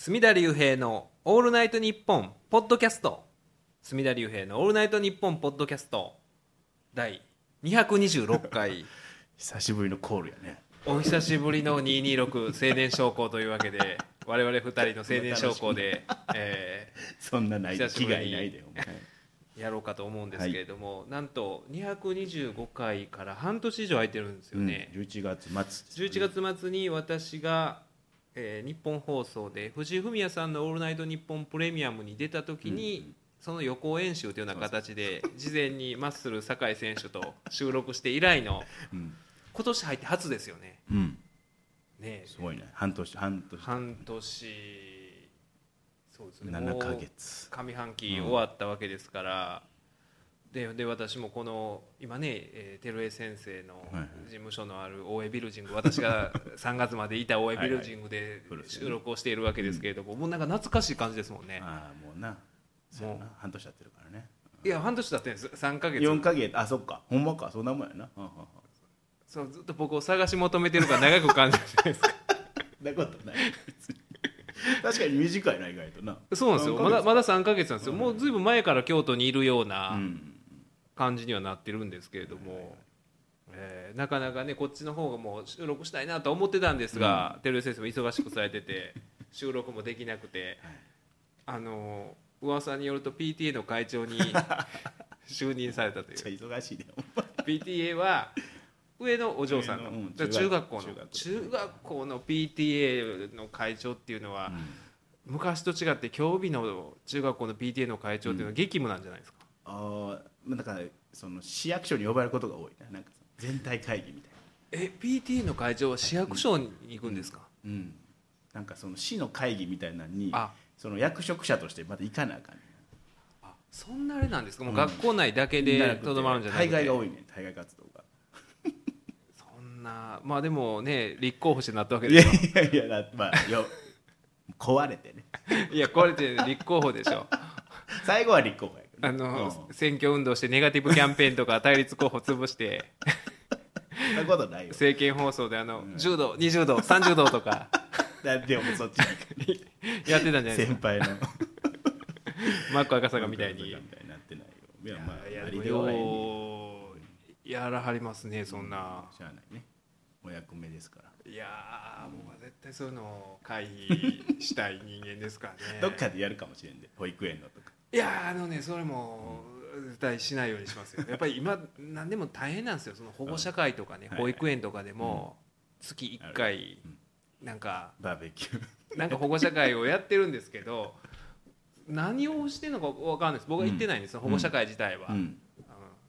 隅田隆平の「オールナイトニッポン」ポッドキャスト。隅田隆平の「オールナイトニッポン」ポッドキャスト。第226回。久しぶりのコールやね。お久しぶりの226青年将校というわけで我々2人の青年将校で、えそんなない気概ないでお前。ーやろうかと思うんですけれども、なんと225回から半年以上空いてるんですよね、うん、11月末ですね。11月末に私が、えー日本放送で藤井フミヤさんの「オールナイトニッポンプレミアム」に出た時に、その予行演習というような形で事前にマッスル酒井選手と収録して以来のうん、今年入って初ですよね。うん、ねすごいね。半年半年。半年。そうですね。7ヶもう月上半期終わったわけですから、でで私もこの今ね、えー、照江先生のはいはい。事務所のある大江ビルジング私が 3月までいた大江ビルジングではいはい。収録をしているわけですけれども、もうなんか懐かしい感じですもんね。ああもうな。そう半年やってるからね。いや半年だってんです。3ヶ月。4ヶ月。あそっか。ほんまか。そんなもんやな。うんうんうん。そうずっと僕を探し求めてるから長く感じるじゃないですか。なことない。確かに短いな意外とな。そうなんですよ。3ヶ月。まだまだ3ヶ月なんですよ、もうずいぶん前から京都にいるよううなん感じにはなってるんですけれども、えーなかなかねこっちの方がもう収録したいなとは思ってたんですが、照井先生も忙しくされてて 収録もできなくて、あの噂によると PTA の会長に 就任されたという。忙しいでほんま。PTA は上のお嬢さんの、うん中学校の中学。校中学校の PTA の会長っていうのは、昔と違って今日日の中学校の PTA の会長っていうのは激務なんじゃないですか、ああまあだからその市役所に呼ばれることが多いな。なんか全体会議みたいえ PTA の会長は市役所に行くんですか、なうん。なんかその市の会議みたいなのにあ。その役職者としてまた行かなあかんねあそんなあれなんですか？もううん。学校内だけでとどまるんじゃなくて。対外が多いね対外活動が。そんなまあでもね立候補してなったわけいやでいやいやだってまあよ 壊れてね。いやこれって立候補でしょ。最後は立候補やあの、うん。選挙運動してネガティブキャンペーンとか対立候補潰して。そんなことないよ。政見放送であの、10度20度30度とか。だでもそっちにやってたんじゃないです先か輩の。マック赤坂みたいに。いやまあいやありでやらはりますねそんな、しゃあないね。お役目ですから。いやー僕は絶対そういうのを回避したい人間ですからね。どっかでやるかもしれんで保育園のとかいやーあのねそれも絶対しないようにしますよ。やっぱり今何でも大変なんですよ。その保護者会とかね、はい保育園とかでも月1回うん。なんかバーベキュー。なんか保護者会をやってるんですけど何をしてるのか分かんないです。僕は行ってないんですよ、保護者会自体は、うん。うん。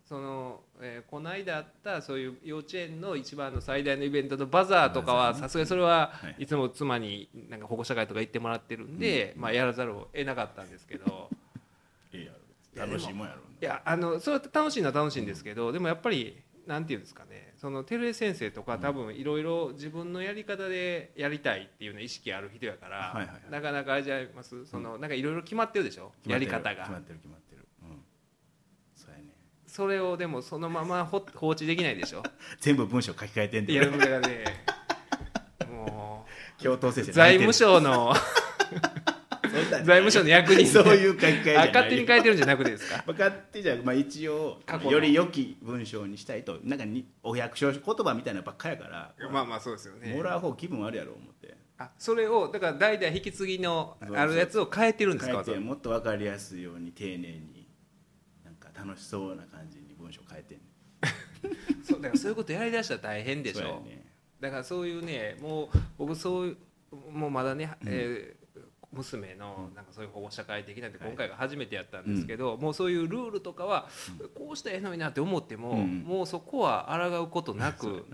その、えーこの間あったそういう幼稚園の一番の最大のイベントのバザーとかはさすがにそれははい。いつも妻になんか保護者会とか行ってもらってるんで、まあ、やらざるを得なかったんですけど楽しいもんやろいやあのそれは楽しいのは楽しいんですけどでもやっぱりなんていうんですかねその照江先生とか多分いろいろ自分のやり方でやりたいっていうの意識ある人やから、なかなかあれじゃいます。そのなんかいろいろ決まってるでしょ？やり方が。決まってる決まってる。うん。そうやねそれをでもそのままほ放置できないでしょ？全部文章書き換えてんで。いやだからね も教頭先生う財務省省の 財務省の役人。そういう書き換えじゃあない。勝手に書いてるんじゃなくてですか？まあ勝手じゃまあ一応より良き文章にしたいと。なんかにお百姓言葉みたいなのばっかやから。まあまあそうですよね。もらう方気分あるやろ思って。あそれをだから代々引き継ぎのあるやつを変えてるんですか変えてもっと分かりやすいように丁寧になんか楽しそうな感じに文章変えてんね そうだからそういうことやりだしたら大変でしょ。そうやね。だからそういうねもう僕そういうもうまだね、えー娘のなんかそういう保護者会的なんて今回が初めてやったんですけど、もうそういうルールとかはこうしたらええのになって思っても、うん。もうそこは抗うことなく、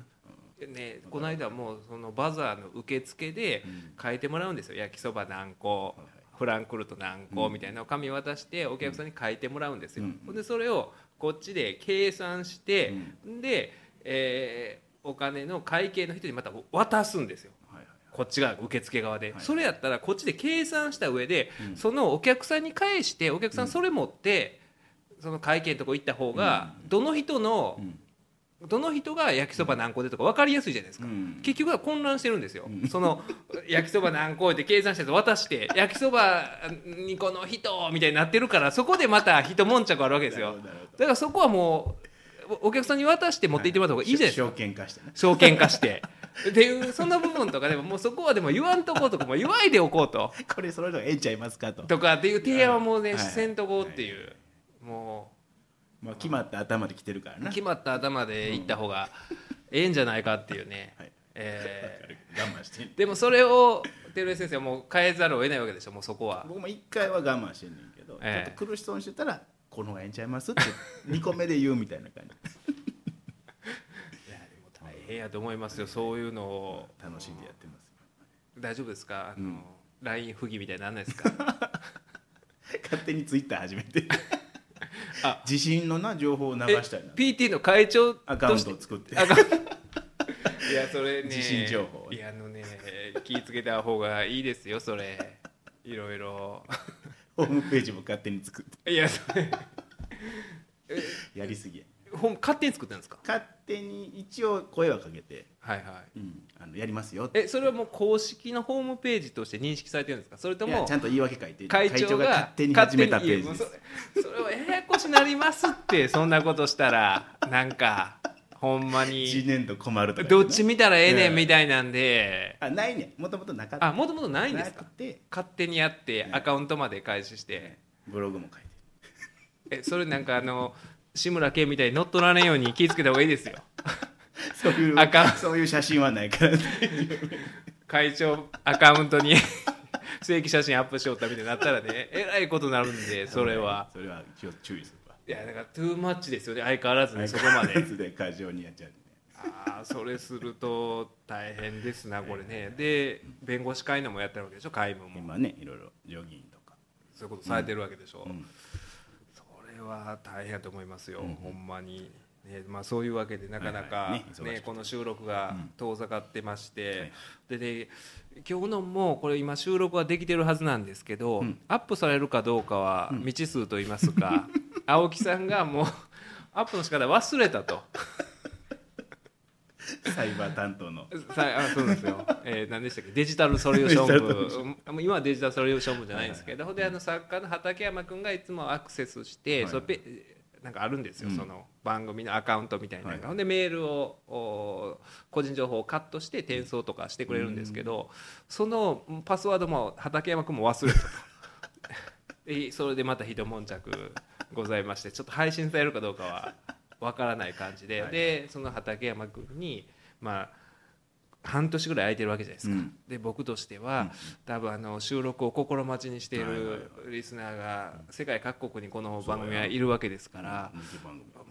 ね、この間もうそのバザーの受付で変えてもらうんですよ。焼きそば何個フランクフルト何個みたいなのを紙渡してお客さんに書いてもらうんですよ、うん。でそれをこっちで計算して、で、えーお金の会計の人にまた渡すんですよこっちが受付側で、はい。それやったらこっちで計算した上で、うん。そのお客さんに返してお客さんそれ持って、その会計のとこ行った方が、どの人のうん。どの人が焼きそば何個でとか分かりやすいじゃないですか、うん。結局は混乱してるんですよ、その焼きそば何個って計算したやつ渡して焼きそば2個の人みたいになってるからそこでまた一悶着あるわけですよ。だからそこはもうおお客さんに渡して持って行ってもらった方がいいじゃないですか、証券化して。ね証券化してっていうそんな部分とかでももうそこはでも言わんとこうとかも言わいでおこうと。これそれのええんちゃいますかと。とかっていう提案はもうね、はいせんとこうっていう、もまあ決まった頭で来てるからな。う決まった頭で行った方がええんじゃないかっていうね、はい。え我慢してでもそれを照井先生はもう変えざるを得ないわけでしょもうそこは。僕も一回は我慢してんねんけど、ええ。ちょっと苦しそうにしてたらこの方がええんちゃいますって2個目で言うみたいな感じ変やと思いますよ。そういうのを。楽しんでやってます大丈夫ですか？あの、うん。LINE 不義みたいになんないですか？勝手にツイッター始めて。あ。地震のな情報を流えしたいな。PT の会長アカウントを作って。いやそれね。地震情報。いやあのね気ぃつけた方がいいですよそれ。いろいろ。ホームページも勝手に作って。いやそれ。やりすぎ勝手に作ってるんですか？勝手に一応声はかけて、はいはい。うん、あのやりますよって。えそれはもう公式のホームページとして認識されてるんですか？それともちゃんと言い訳書いて会長が勝手に始めたページ勝ですそれはややこしなりますって そんなことしたらなんかほんま1に年度困るとかどっち見たらええねうんんみたいなんで。あないねもともとなかった。あもともとないんですか？勝手にやってね。アカウントまで開始して。ブログも書いて。えそれなんかあの志村けんみたいに乗っ取られんように気ぃつけた方がいいですよ。そういうあかんそういう写真はないから会長アカウントに 正規写真アップしよったみたいになったらねえらいことになるんでそれは。それは一応注意するわ。いやだからトゥーマッチですよね相変わらずねそこまで。で過剰にやっちゃうね。ああそれすると大変ですなこれね。で弁護士会のもやってるわけでしょ会務も。今ねいろいろジョギンとか。そういうことされてるわけでしょ、うん。それは大変だと思いますよ、うんほんまに、ねまあ、そういうわけでなかなか、ねこの収録がうん。遠ざかってまして、はい。でで今日のもこれ今収録はできてるはずなんですけど、うん。アップされるかどうかは未知数と言いますか、青木さんがもうアップの仕方忘れたと。サイバー担当の。さあそうですよ、えー、何でしたっけ？デジタルソリューション部。うん今はデジタルソリューション部じゃないんですけど、ほんであの作家の畠山君がいつもアクセスして、はい。そのペなんかあるんですよ、うん。その番組のアカウントみたいなのが、はいほんでメールをお個人情報をカットして転送とかしてくれるんですけど、そのパスワードも畠山君も忘れた。と でそれでまた一悶着ございましてちょっと配信されるかどうかはわからない感じで、はい。でその畠山君にまあ半年ぐらい空いてるわけじゃないですか、うん。で僕としては、多分あの収録を心待ちにしているリスナーが世界各国にこの番組はいるわけですから、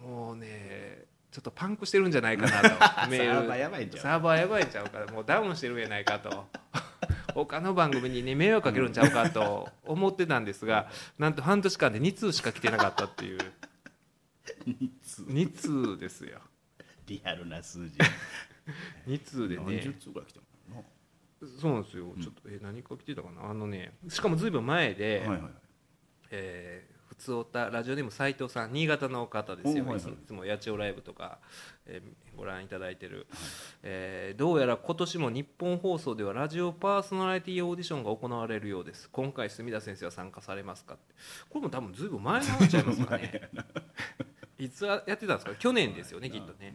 もうねちょっとパンクしてるんじゃないかなと。メール。サーバーやばいんちゃうサーバーやばいんちゃうからもうダウンしてるんじゃないかと。他の番組にね迷惑かけるんちゃうかと思ってたんですがなんと半年間で2通しか来てなかったっていう。日通2通ですよ。リアルな数字。2通で何十ね通ぐらい来てもんそうなんですよ。ちょっとえ何か来てたかな？あのねしかもずいぶん前で、なはいはい。えー普通おたラジオネーム斉藤さん新潟の方ですよ、おはいはい。いつも八千代ライブとか、えーご覧いただいてる、えーどうやら今年も日本放送ではラジオパーソナリティオーディションが行われるようです。今回墨田先生は参加されますかって。これも多分ずいぶん前の話ちゃいますかね いつやってたんですか？去年ですよねきっとね。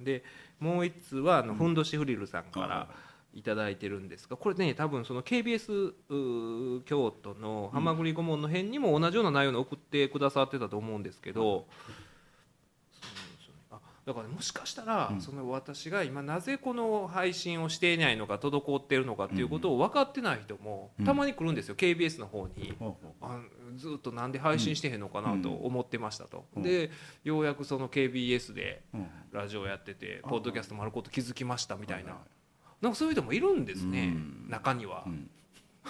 でもう一通はあのふん。どしフリルさんからいただいてるんですがこれね多分その KBS 京都の「はまぐり顧問」の辺にも同じような内容の送ってくださってたと思うんですけど、そうなんですよねあだから、ね、もしかしたら、うん。その私が今なぜこの配信をしていないのか滞っているのかっていうことを分かってない人もうん。たまに来るんですよ、KBS の方に。ほうほう。あずっとなんで配信してへんのかなと思ってましたと、うん。でようやくその KBS でうん。ラジオやっててあポッドキャストもあること気づきましたみたいな、なんかそういう人もいるんですね、うん。中には。う、ん。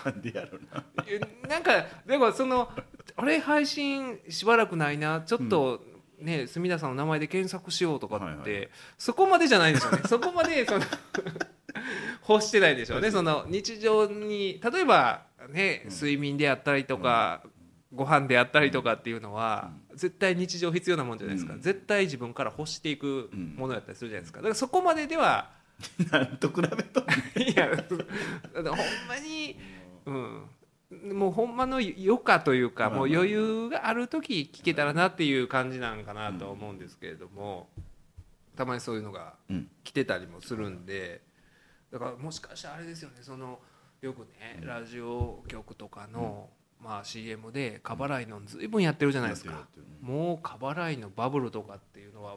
なんでやろうなえなんかでもそのあれ配信しばらくないなちょっとね墨田さんの名前で検索しようとかって、はいはいそこまでじゃないんですよね。そこまでその欲してないでしょうね。その日常に例えばね睡眠であったりとか、ご飯であったりとかっていうのは、絶対日常必要なもんじゃないですか、うん。絶対自分から欲していくものやったりするじゃないですか。だからそこまででは なんと比べといやほんまに、うん、もうほんまの余暇というか、もう余裕がある時聞けたらなっていう感じなんかなとは思うんですけれども、たまにそういうのがうん。来てたりもするんでだからもしかしたらあれですよねそのよくねラジオ局とかの、まあ、CM で過払いの随分やってるじゃないですか。もう過払いのバブルとかっていうのは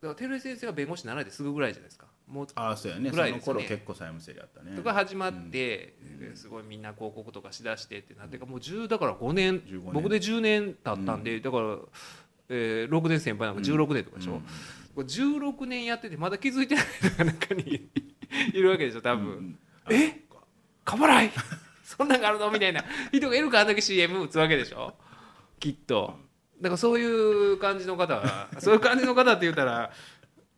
だから照井先生が弁護士になられてすぐぐらいじゃないですかもうああそうやね。ぐその頃結構債務整理あったね。とか始まって、すごいみんな広告とかしだしてってなってもう10だから5年。15年。僕で10年経ったんで、だから、えー6年先輩なんか16年とかでしょ、うん。これ16年やっててまだ気づいてない人が中に いるわけでしょ多分、うんえ？過払いそんなんがあるの？みたいな。人がいるからあんだけ CM 打つわけでしょ？きっと。だからそういう感じの方はそういう感じの方って言ったら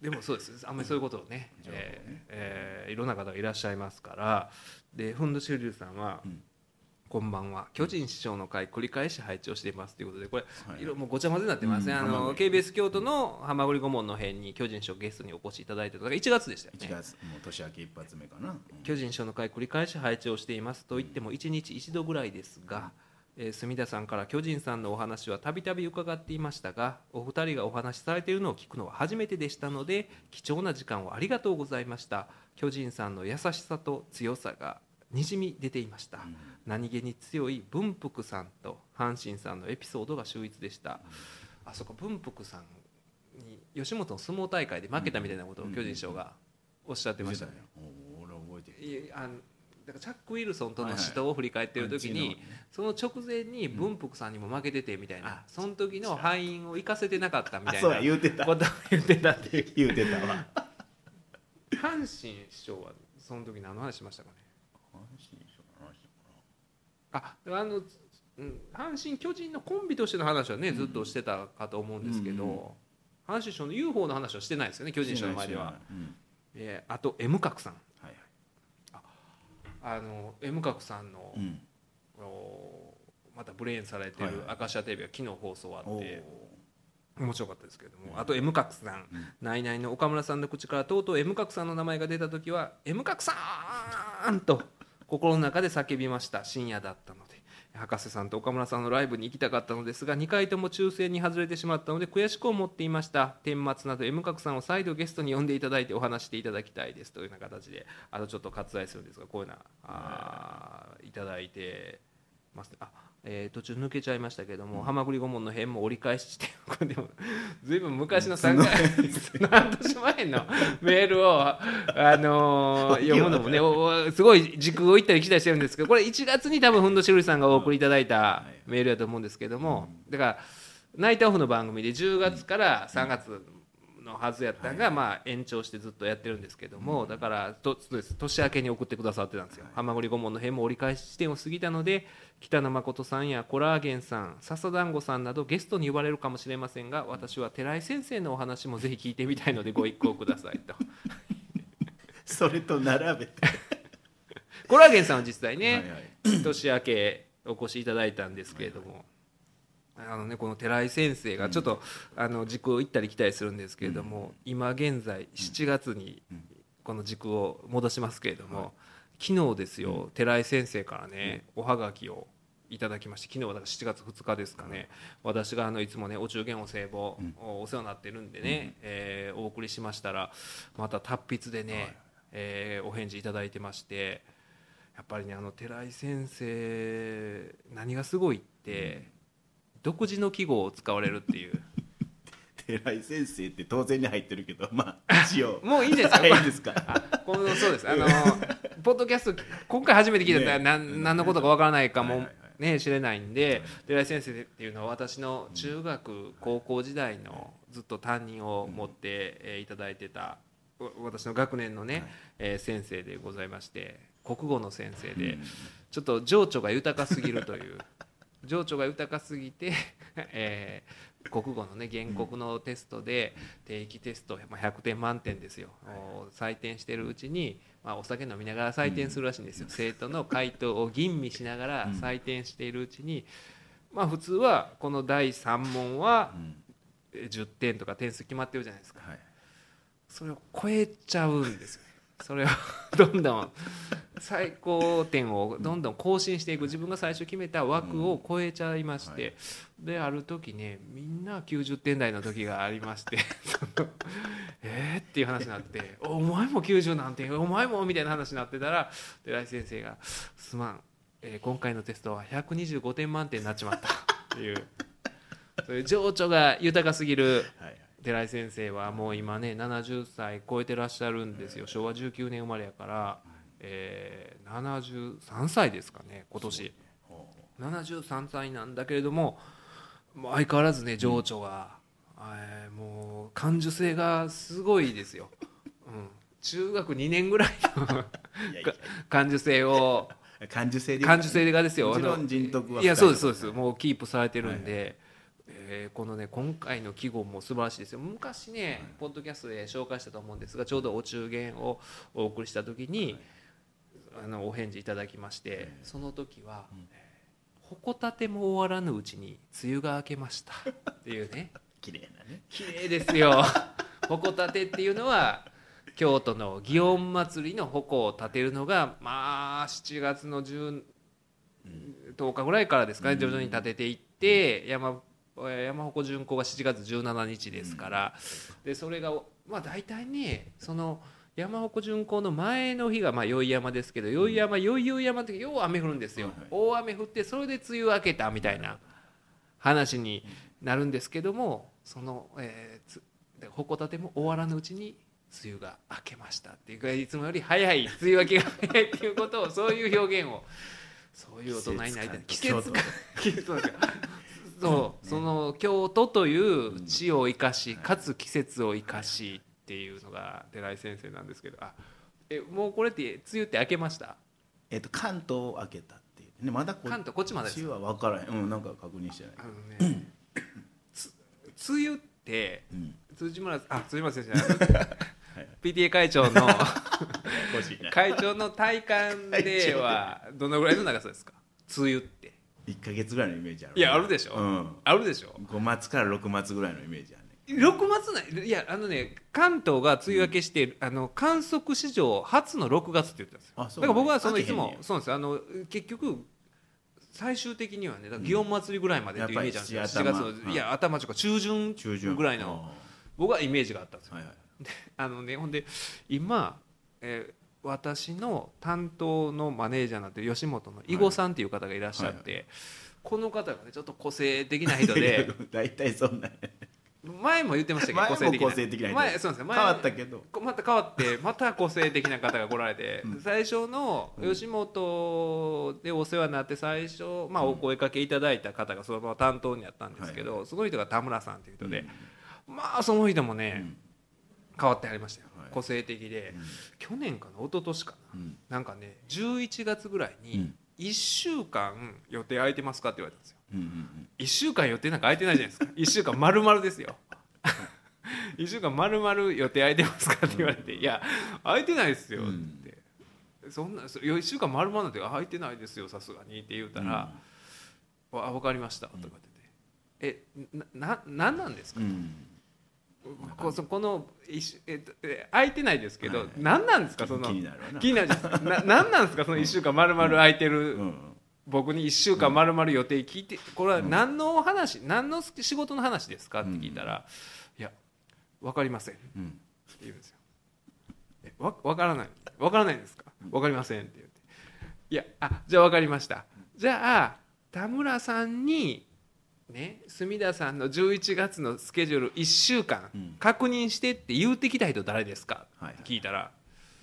でもそうです。あんまりそういうことをね、情報ねえーえーいろんな方がいらっしゃいますから。でふんどしゅりゅうさんは、うん。こんばんは。巨人師匠の会繰り返し拝聴していますということでこれ、はい。いろもうごちゃ混ぜになってますね、うん。あのハマグリ KBS 京都のはまぐり顧問の辺に巨人師匠ゲストにお越しいただいてたのが1月でしたよね。1月もう年明け一発目かな、うん。巨人賞の会繰り返し拝聴していますと言っても1日1度ぐらいですが、えー墨田さんから巨人さんのお話はたびたび伺っていましたがお二人がお話しされているのを聞くのは初めてでしたので貴重な時間をありがとうございました。巨人さんの優しさと強さがにじみ出ていました、何気に強い文福さんと阪神さんのエピソードが秀逸でした、あそこ文福さんに吉本の相撲大会で負けたみたいなことを巨人賞がおっしゃってましたね、お俺覚えてる。いやあのだからチャック・ウィルソンとの死闘を振り返ってる時に、はいはいその直前に文福さんにも負けててみたいな、あその時の敗因を生かせてなかったみたいな言うてた。ことを言ってたっていう。言うてたわ。阪神師匠はその時何の話しましたかね？ああの、うん、阪神・巨人のコンビとしての話はねずっとしてたかと思うんですけど、うんうん。阪神師匠の UFO の話はしてないですよね巨人師匠の前では、うん。えーあと M 角さん。はいあの M 角さんの、はいうん。おまたブレインされてるはいはい「明石家テレビ」が昨日放送あおってー。面白かったですけれどもあと M 角さん。ナイナイの岡村さんの口からとうとう M 角さんの名前が出た時は「M 角さん!」と心の中で叫びました。深夜だったの。で博士さんと岡村さんのライブに行きたかったのですが2回とも抽選に外れてしまったので悔しく思っていました。天末など M 角さんを再度ゲストに呼んでいただいてお話していただきたいです。というような形であとちょっと割愛するんですがこういうのはあいただいてますあ、えー途中抜けちゃいましたけども、はまぐり顧問の辺も折り返ししてこれでもずいぶん昔の3回半年前のメールを、あのー 読むのもねすごい時空を行ったり来たりしてるんですけどこれ1月に多分ふんどしるりさんがお送りいただいたメールだと思うんですけども、だからナイトオフの番組で10月から3月のはずやったのが、まあ、延長してずっとやってるんですけども、だからとそうです。年明けに送ってくださってたんですよ、はまぐり顧問の辺も折り返し地点を過ぎたので北野誠さんやコラーゲンさん笹団子さんなどゲストに呼ばれるかもしれませんが私は寺井先生のお話もぜひ聞いてみたいのでご一行くださいと。それと並べて。コラーゲンさんは実際ね、はいはい。年明けお越しいただいたんですけれども、あのね、この寺井先生がちょっと、あの時空を行ったり来たりするんですけれども、今現在7月にこの時空を戻しますけれども、昨日ですよ、寺井先生からね、おはがきをいただきまして昨日はだから7月2日ですかね、私があのいつもねお中元お歳暮、お世話になってるんでね、えーお送りしましたらまた達筆でね、えーお返事いただいてましてやっぱりねあの寺井先生何がすごいって、独自の記号を使われるっていう。寺井先生って当然に入ってるけどまあ一応。もういいですかいいですか？あこのそうです。あのポッドキャスト今回初めて聞いたらね。何何のことかわからないかもね知れないんで寺井先生っていうのは私の中学高校時代のずっと担任を持ってえーいただいてたわ私の学年のねえー先生でございまして国語の先生でちょっと情緒が豊かすぎるという情緒が豊かすぎて、えー国語のね原告のテストで定期テスト、まあ、100点満点ですよ、お採点してるうちに、まあ、お酒飲みながら採点するらしいんですよ、生徒の回答を吟味しながら採点しているうちにまあ普通はこの第3問はうん。えー10点とか点数決まってるじゃないですか。はい。それを超えちゃうんですよ。ねそれを どんどん最高点をどんどん更新していく自分が最初決めた枠を超えちゃいまして、である時ねみんな90点台の時がありまして えーっていう話になって「お前も90なんてお前も」みたいな話になってたら寺井先生が「すまん、えー今回のテストは125点満点になっちまった」っていうそういう情緒が豊かすぎるはい寺井先生はもう今ね70歳超えてらっしゃるんですよ。昭和19年生まれやから、えー、73歳ですかね今年。ほ73歳なんだけれども相変わらずね情緒が、えーもう感受性がすごいですよ、うん、中学2年ぐらいの感受性を 感受性で感受性がですよ。もちろあのん人徳はいやそうですそうです。もうキープされてるんはいで、えーこのね今回の季語も素晴らしいですよ。昔ね、ポッドキャストで紹介したと思うんですがちょうどお中元をお送りした時に、あのお返事いただきまして、その時は「ほこたても終わらぬうちに梅雨が明けました」っていうね。綺麗なね。綺麗ですよ。鉾立てっていうのは京都の祇園祭りの鉾を立てるのがまあ7月の10 10日ぐらいからですかね徐々に立てていって山山鉾巡行が7月17日ですからでそれがまあ大体ねその山鉾巡行の前の日がまあ宵山ですけど宵山宵々山ってよう雨降るんですよ。はいはい大雨降ってそれで梅雨明けたみたいな話になるんですけどもその、えーつで鉾立ても終わらぬうちに梅雨が明けましたっていうかいつもより早い梅雨明けが早いっていうことをそういう表現をそういう大人になりたい。季季節感。季節感そうその京都という地を生かしかつ季節を生かしっていうのが寺井先生なんですけど。あえもうこれって梅雨って明けました？えっと関東を開けたっていうね。まだこ関東こっちまでですっちは分からへん。うんなんか確認してない。あのねつ梅雨ってうん。辻村あ辻村先生じゃない。PTA 会長の会長の体感ではどのぐらいの長さですか？梅雨って1か月ぐらいのイメージあるいやあるでしょ、うん。あるでしょ。5月から6月ぐらいのイメージあるね6月ない？いやあのね関東が梅雨明けして、あの観測史上初の6月って言ってたんですよ。あそう。だから僕はそのいつもそうなんですよ。あの結局最終的にはね祇園祭りぐらいまでっていうイメージなんですよ、7やっぱり月7頭のいや頭とか中旬ぐらいの僕はイメージがあったんですよ。はいはい。あのねほんで今、えー私の担当のマネージャーになってる吉本の囲碁さんっていう方がいらっしゃって、はい。この方がねちょっと個性的な人で。大体そんな。前も言ってましたけ？ど個性的な。人。前そうですよ。前変わったけど。こまた変わってまた個性的な方が来られて、うん。最初の吉本でお世話になって最初、まあ、お声かけいただいた方がそのまま担当にやったんですけど、その人が田村さんっていう人で、まあその人もね、うん変わってありましたよ、はい。個性的で、去年かな？一昨年かな？うん。なんかね11月ぐらいうにん。1週間予定空いてますかって言われたんですよ。うんうん1週間予定なんか空いてないじゃないですか。1週間丸々ですよ。1週間丸々予定空いてますかって言われて「いや空いてないですよ」って、そんなそ1週間丸々なんて空いてないですよさすがにって言うたら「わ分かりました」とか言って。て「えなななんなんですか?」うんこそこのえっとえ空いてないですけど、はい何なんですかその気になるわな。何なんですかその1週間丸々空いてる、うん。僕に1週間丸々予定聞いてこれは何の話、何の仕事の話ですか？って聞いたら「いや分かりません」ってうん言うんですよ「えわ分からない。分からないんですか？分かりません」って言って「いやあじゃあ分かりました。じゃあ田村さんにね隅田さんの11月のスケジュール1週間うん。確認してって言うてきた人誰ですか?」はいって聞いたら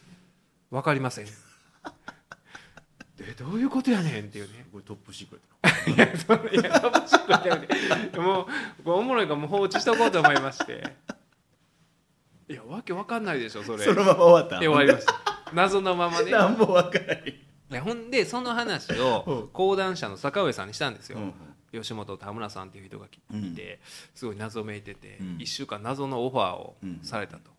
「分かりません」えどういうことやねんっていうね。これトップシークレット。いやそいや楽しくなくてもうおもろいからもう放置しとこうと思いまして。いやわけわかんないでしょそれ。そのまま終わった。で終わりました。謎のままね。何も分からないほんでその話を講談社の坂上さんにしたんですよ、うん吉本田村さんっていう人が来うん。て、すごい謎めいてて、うん。1週間謎のオファーをされたと、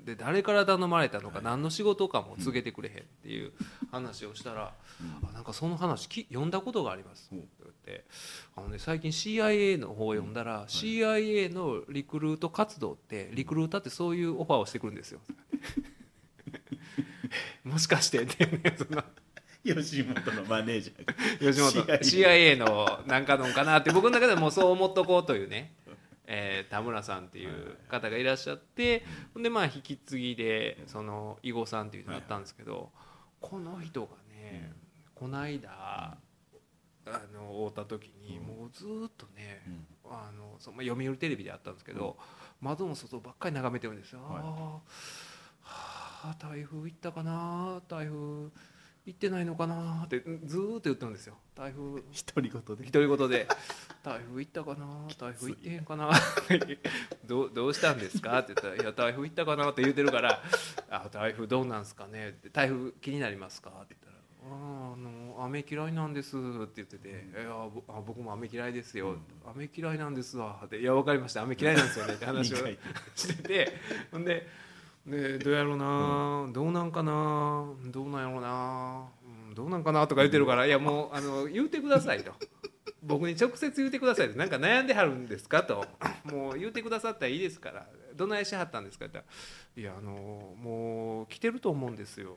で誰から頼まれたのか、何の仕事かも告げてくれへんっていう話をしたら、あなんかその話き読んだことがあります。って言ってあの、ね、最近 CIA の方を読んだら、CIA のリクルート活動ってリクルーターってそういうオファーをしてくるんですよ。もしかしてってねその吉本のマネージャーが。吉本。CIA のなんかのかなって僕の中ではもうそう思っとこうというね、えー田村さんっていう方がいらっしゃってほんでまあ引き継ぎでその囲碁さんっていう人だったんですけどこの人がねこの間あの会った時にもうずーっとねうん。あのそのまあ読売テレビであったんですけど窓の外ばっかり眺めてるんですよ。はあ台風行ったかな台風行ってないのかなってずーっと言ってるんですよ台風独り言で独り言で「台風行ったかな台風行ってへんかな どうどうしたんですか?」って言ったら「いや台風行ったかな?」って言ってるから「あ台風どうなんすかね?」って「台風気になりますか?」って言ったら「あーあの雨嫌いなんです」って言ってて「いや僕も雨嫌いですよ」雨嫌いなんですわ」って「いや分かりました雨嫌いなんですよね」って話をしててほんででどうやろうな、どうなんかなどうなんやろうな、うん、どうなんかなとか言ってるから、いやもうあの言うてくださいと。僕に直接言うてくださいと。なんか悩んではるんですかと。もう言うてくださったらいいですから。どないしはったんですかって言ったら「いやあのもう来てると思うんですよ」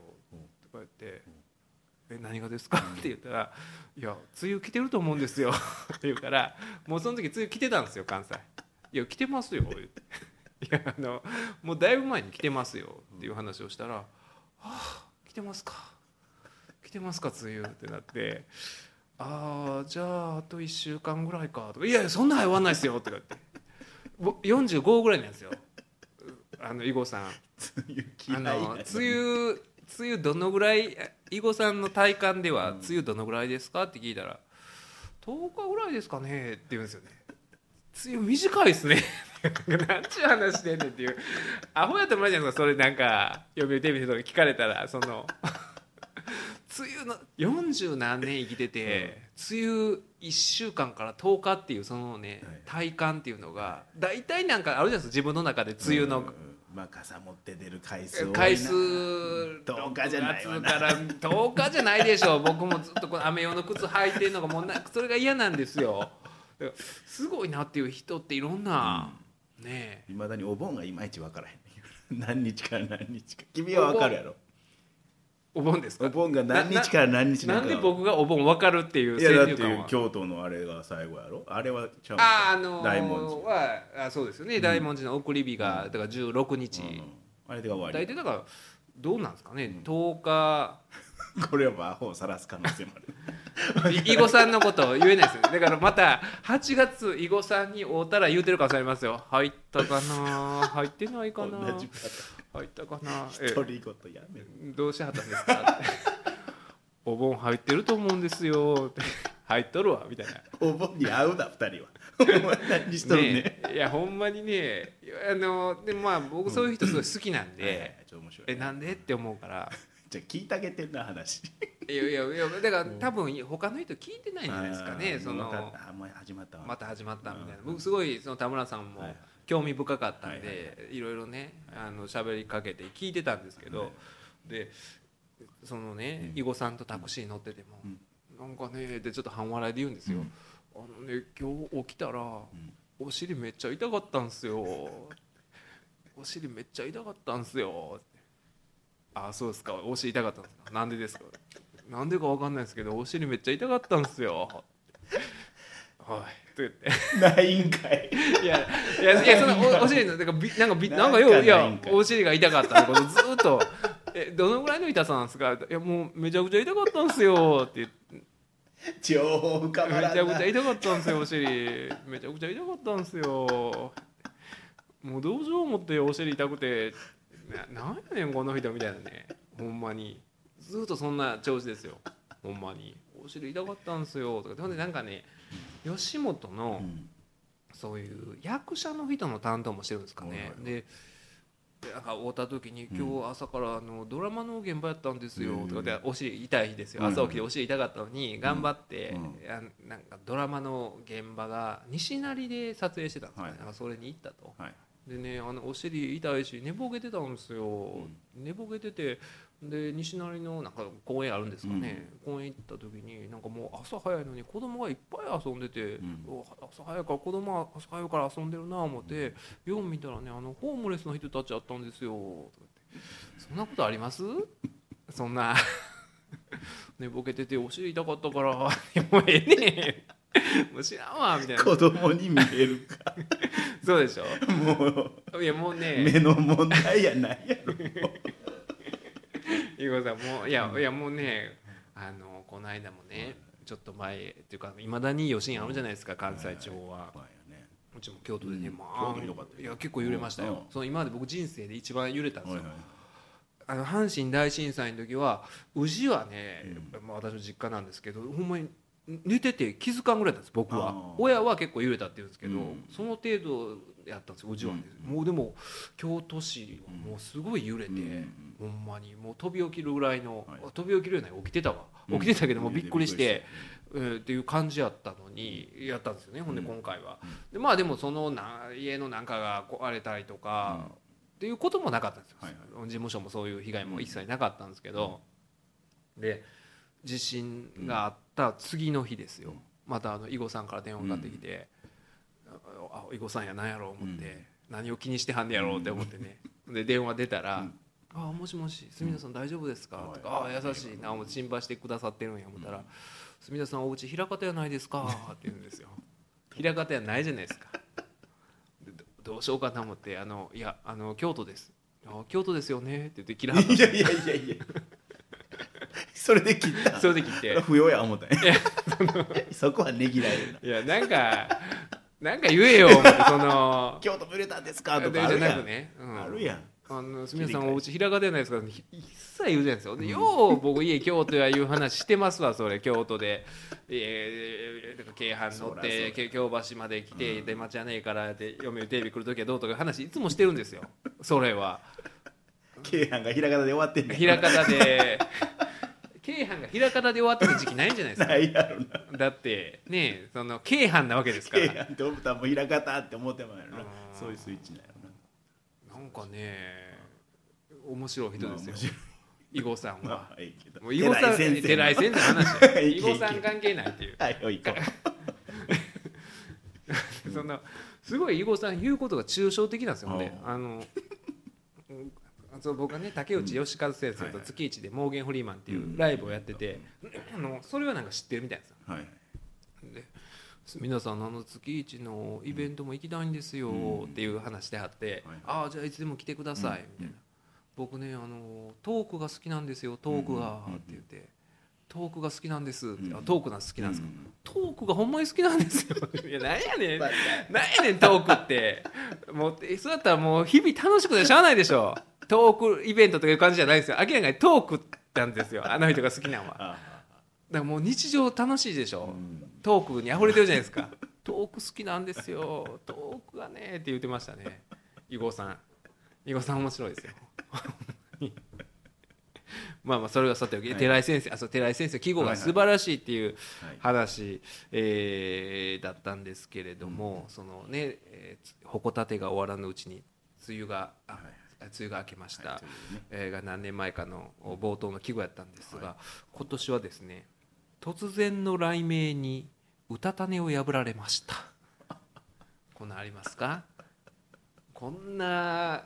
とか言って「え何がですか?」って言ったら「いや梅雨来てると思うんですよ」っ て言うからもうその時梅雨来てたんですよ関西。いや来てますよ」言って。いやあのもうだいぶ前に来てますよっていう話をしたら「はあ来てますか。来てますか梅雨」ってなって「ああじゃああと1週間ぐらいか」とか「いやいやそんな早わんないですよ」とか言ってぼ45ぐらいなんですよ。あの囲碁さん。梅雨あの梅雨梅雨どのぐらい囲碁さんの体感では梅雨どのぐらいですかって聞いたら10日ぐらいですかねって言うんですよね。梅雨短いですね何ちゅう話してんねんっていう。アホやと思うじゃないですかそれなんか読売テレビとか聞かれたらその梅雨の40何年生きてて、梅雨1週間から10日っていうそのね、体感っていうのが大体なんかあるじゃないですか自分の中で梅雨の。うん。まあ傘持って出る回数回数10日じゃないわ6な月から10日じゃないでしょう。僕もずっとこの雨用の靴履いてるのがもうなそれが嫌なんですよ。すごいなっていう人っていろんな、ねえ。いまだにお盆がいまいち分からへん何日から何日か。君は分かるやろ。お盆。ですか？お盆が何日から何日か。なんで僕がお盆分かるっていういやだって京都のあれが最後やろ。あれはちゃうあーあのー、大文字。はあそうですよね、大文字の送り火がだから16日、うんあれで終わり。大体だからどうなんですかね、10日 これはアホを晒す可能性もある。い囲碁さんのことを言えないですよだからまた8月囲碁さんに会うたら言うてるかもしれませんよ。入ったかな？入ってないかな？入ったかな？独り言やめどうしはったんですか？お盆入ってると思うんですよ。入っとるわみたいな。お盆に会うな二人は。何しとるね？ねいやほんまにねあのでもまあ僕そういう人すごい好きなんで、はいはいちょっと面白いえなんで？って思うからじゃあ聞いてあげてんな話。いやいやいやだから多分他の人聞いてないんじゃないですかねその。あもう始まったわ。また始まったみたいな。うん。僕すごいその田村さんも興味深かったんはいでいろいろねあの喋りかけて聞いてたんですけどでそのね囲碁さんとタクシー乗っててもうん「なんかね」ってちょっと半笑いで言うんですよ。うん「あのね今日起きたらお尻めっちゃ痛かったんすよ」お尻めっちゃ痛かったんすよ」ああそうですか。お尻痛かったんですか？なんでですか？なんでかわかんないですけどお尻めっちゃ痛かったんすよ。はい。と言ってないんかい。いやいやいやそのおお尻のなんかびなんかびななんんかかよういやお尻が痛かったってことずっと。えどのぐらいの痛さなんですか？いやもうめちゃくちゃ痛かったんすよ。って言って。情報深めまらんな。ちゃくちゃ痛かったんですよお尻。めちゃくちゃ痛かったんですよ。もうどうしよう思ってお尻痛くてななんやねんこの人みたいなね。ほんまに。ずっとそんな調子ですよ。ほんまに。お尻痛かったんですよ。とかほんでなんかね吉本の、うん。そういう役者の人の担当もしてるんですかね、ででなんか会った時に「今日朝からあのドラマの現場やったんですよ」うん。とかでお尻痛い日ですよ。うん朝起きてお尻痛かったのに頑張って、なんかドラマの現場が西成で撮影してたんですかね、はい。なんかそれに行ったと。はいでねあのお尻痛いし寝ぼけてたんですよ、寝ぼけててで西成のなんか公園あるんですかね、公園行った時になんかもう朝早いのに子供がいっぱい遊んでて、うん。お朝早いから子供は朝早いから遊んでるな思って、よう見たらねあのホームレスの人たちあったんですよ。とか言ってそんなことあります？そんな。寝ぼけててお尻痛かったから。もうええねん もう知らんわみたいな。子供に見えるか。そうでしょ？もういやもうね。目の問題やないやろ。ゆうこさんもういやいやもうねあのこの間もねちょっと前っていうかいまだに余震あるじゃないですか関西地方は。うちも京都でねうん。まあいや結構揺れましたよ。うん。その今まで僕人生で一番揺れたんですよ。あの阪神大震災の時は宇治はねまあ私の実家なんですけどほんまに寝てて気づかんぐらいだったんです僕は。親は結構揺れたって言うんですけど、うん。その程度やったんですよ宇治はね、もうでも京都市はもうすごい揺れて、うん。ほんまに。もう飛び起きるぐらいの、はい。飛び起きるような起きてたわ。うん。起きてたけどもうびっくりして、びっえーっていう感じやったのにやったんですよねほんでうん。今回は、うん。でまあでもそのな家のなんかが壊れたりとか、っていうこともなかったんですよ、はい事務所もそういう被害も一切なかったんですけど、で地震があった次の日ですよ、またあの囲碁さんから電話かかってきて「あ囲碁さんやなんやろう」思って、何を気にしてはんねやろうって思ってね、で電話出たら「うん。あもしもし住田さん大丈夫ですか?」はいとか「あ優しいな心配してくださってるんや」思ったら「住田さんお家枚方やないですか?」って言うんですよ。枚方やないじゃないですか。でどどうしようかな思って「あのいやあの京都です」あ「京都ですよね」って言って切らいやいやいやいや それで切った。それで切って。不要や思ったんや。そこはねぎられるな。いやなんかなんか言えよ思ってその。京都も揺れたんですか？とでじゃかあるやなんくね、うん。あるやん。あのすみさん。お家平方やないですかひ一切言うじゃないですよ。でよう僕家京都やいう話してますわそれ京都で、えー、京阪乗って京京橋まで来て、出町屋ねえから読売テレビ来る時はどうとか話いつもしてるんですよ。それは。京阪がひらがたで終わってんねん。平方で京阪が平方で終わってる時期ないんじゃないですか？ないやろな。だってねその京阪なわけですか京ら阪と思ったらもうひらがたって思ってまうやろな。そういうスイッチなんやろな。なんかね面白い人ですよ。囲碁さんは。まあいいもう囲碁さん寺井先生の。話囲碁 さん関係ないっていう。はい そんなすごい囲碁さん言うことが抽象的なんですよほんで。ああのうんそう僕はね竹内義和先生と月一でモーゲン・フリーマンっていうライブをやってて、あのそれはなんか知ってるみたいですはいで皆さんあの月一のイベントも行きたいんですよっていう話であって、はいああじゃあいつでも来てくださいみたいな、僕ねあのトークが好きなんですよトークがって言って、トークが好きなんですって、あトークが好きなんですか、トークがほんまに好きなんですよ。いやなんやねん。なんやねんトークって。もうえそうだったらもう日々楽しくてしゃあないでしょトークイベントという感じじゃないですよ。明らかにトークなんですよ。あの人が好きなのは。だかあらもう日常楽しいでしょ、あうん。トークに溢れてるじゃないですか。トーク好きなんですよ。トークがねって言ってましたね。囲碁さん。囲碁さん面白いですよ。まあまあそれはさておき、はい。寺井先生あそう寺井先生季語が素晴らしいっていうはい。話、えーだったんですけれども、そのね、えー、矛立てが終わらぬうちに梅雨があ、はい梅雨が明けました、えーが何年前かの冒頭の季語やったんですが、今年はですね突然の雷鳴にうたた寝を破られました。こんなんありますか？こんな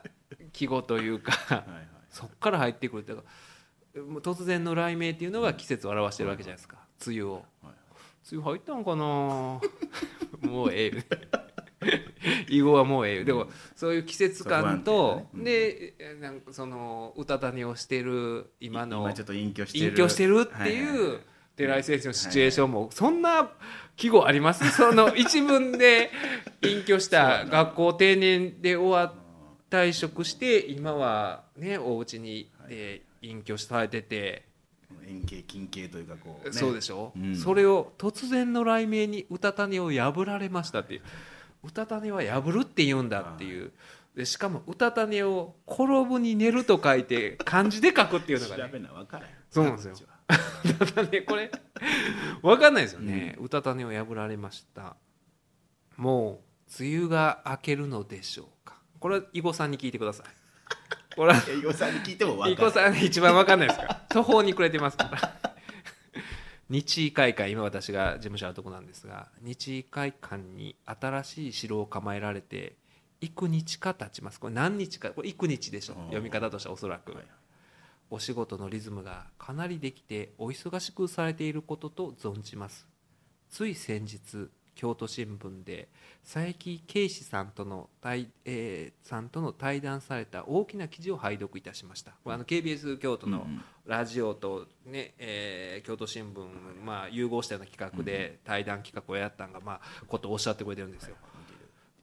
季語というかそっから入ってくるっていうかもう突然の雷鳴っていうのが季節を表してるわけじゃないですか。梅雨を。はい梅雨入ったんかな？もうええ。よ 囲碁はもうええよ。でもそういう季節感と、ね。うん。でえなんかそのうたた寝をしてる今の今ちょっと隠居してる。隠居してるっていははう寺井先生のシチュエーションもそんな季語あります？その一文で隠居した学校定年で終わ退職して今はねお家にで隠居されてて、円形近景というかこう、ね、そうでしょ、うん。それを突然の雷鳴にうたた寝を破られましたっていううたた寝は破るって言うんだっていう。でしかもうたた寝を転ぶに寝ると書いて漢字で書くっていうのがね。そうなんですよ。たた寝これ分かんないですよね、うたた寝を破られました。もう梅雨が明けるのでしょうか。これは囲碁さんに聞いてください。これは営業さんに聞いても分伊かる子さん一番わかんないですから。途方に暮れてますから日医会館今私が事務所あるとこなんですが日医会館に新しい城を構えられて幾日か経ちます。これ何日かこれ幾日でしょうん。読み方としてはおそらく、はい。お仕事のリズムがかなりできてお忙しくされていることと存じます。つい先日京都新聞で佐伯啓士さんとの対、えーさんとの対談された大きな記事を拝読いたしました。これあの KBS 京都のうんうん。ラジオと、ねえー京都新聞、まあ、融合したような企画で対談企画をやったんが、まあ、ことをおっしゃってくれてるんですよ。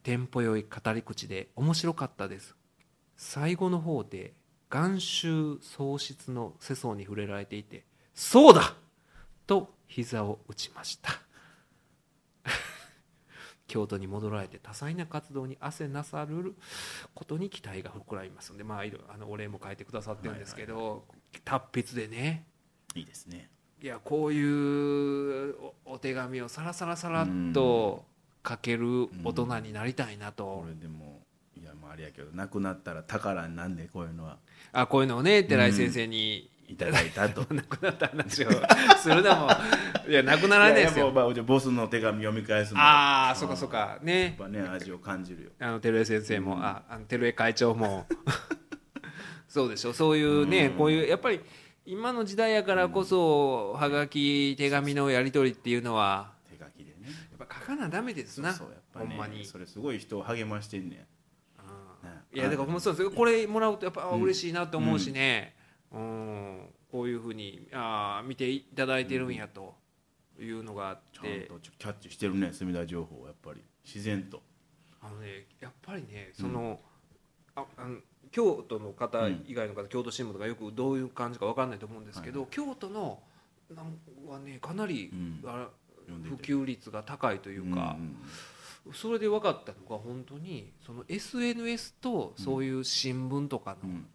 テンポよい語り口で面白かったです。最後の方で眼臭喪失の世相に触れられていてそうだと膝を打ちました 京都に戻られて多彩な活動に汗なさることに期待が膨らみますのでまああのお礼も書いてくださってるんですけど、達筆でね。いいですね。いやこういうおお手紙をさらさらさらっと書ける大人になりたいなと、これでもいやまああれやけど亡くなったら宝になんでこういうのは。あこういうのをね寺井先生にいただいたと。亡くなった話をするのもいやなくならないですよ。まあじゃあボスの手紙読み返すのああそっかそっか。やねっぱね味を感じるよ。あの照江先生も、うん。ああの照江会長も。そうでしょそういうね、うん。こういうやっぱり今の時代やからこそ、はがき手紙のやり取りっていうのは手書きでね。やっぱ書かなダメですな。そうやっぱねほんまに。それすごい人を励ましてんねんいやだからほんまそうです。よこれもらうとやっぱあ嬉しいなと思うしね、うん。こういうふうにあー見ていただいてるんやというのがあっちゃんて、とキャッチしてるね隅田情報をやっぱり。自然と。あのねやっぱりねその、ああの京都の方以外の方、京都新聞とかよくどういう感じか分かんないと思うんですけど、京都のなんはねかなり、うん。あ普及率が高いというか、んそれで分かったのが本当にその SNS とそういう新聞とかのうん。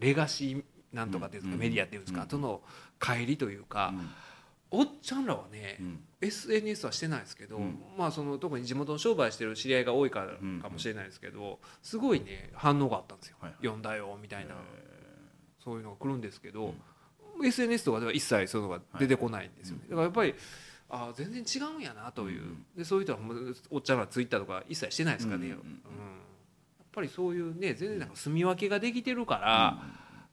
レガシーなんとかっていうんですか、うん。メディアっていうんですか、うん。との乖離というか、うん。おっちゃんらはね、うん。SNS はしてないですけど、うん。まあ、その特に地元の商売してる知り合いが多いからうん。かもしれないですけどすごいね反応があったんですよ、はいはい。読んだよみたいな、えそういうのが来るんですけど、SNS とかでは一切そういうのが出てこないんですよね、だからやっぱりあ全然違うんやなという、うんでそういう人はもうおっちゃんらツイッターとか一切してないですからね、うんうんうんうん。やっぱりそういうね全然なんか住み分けができてるから、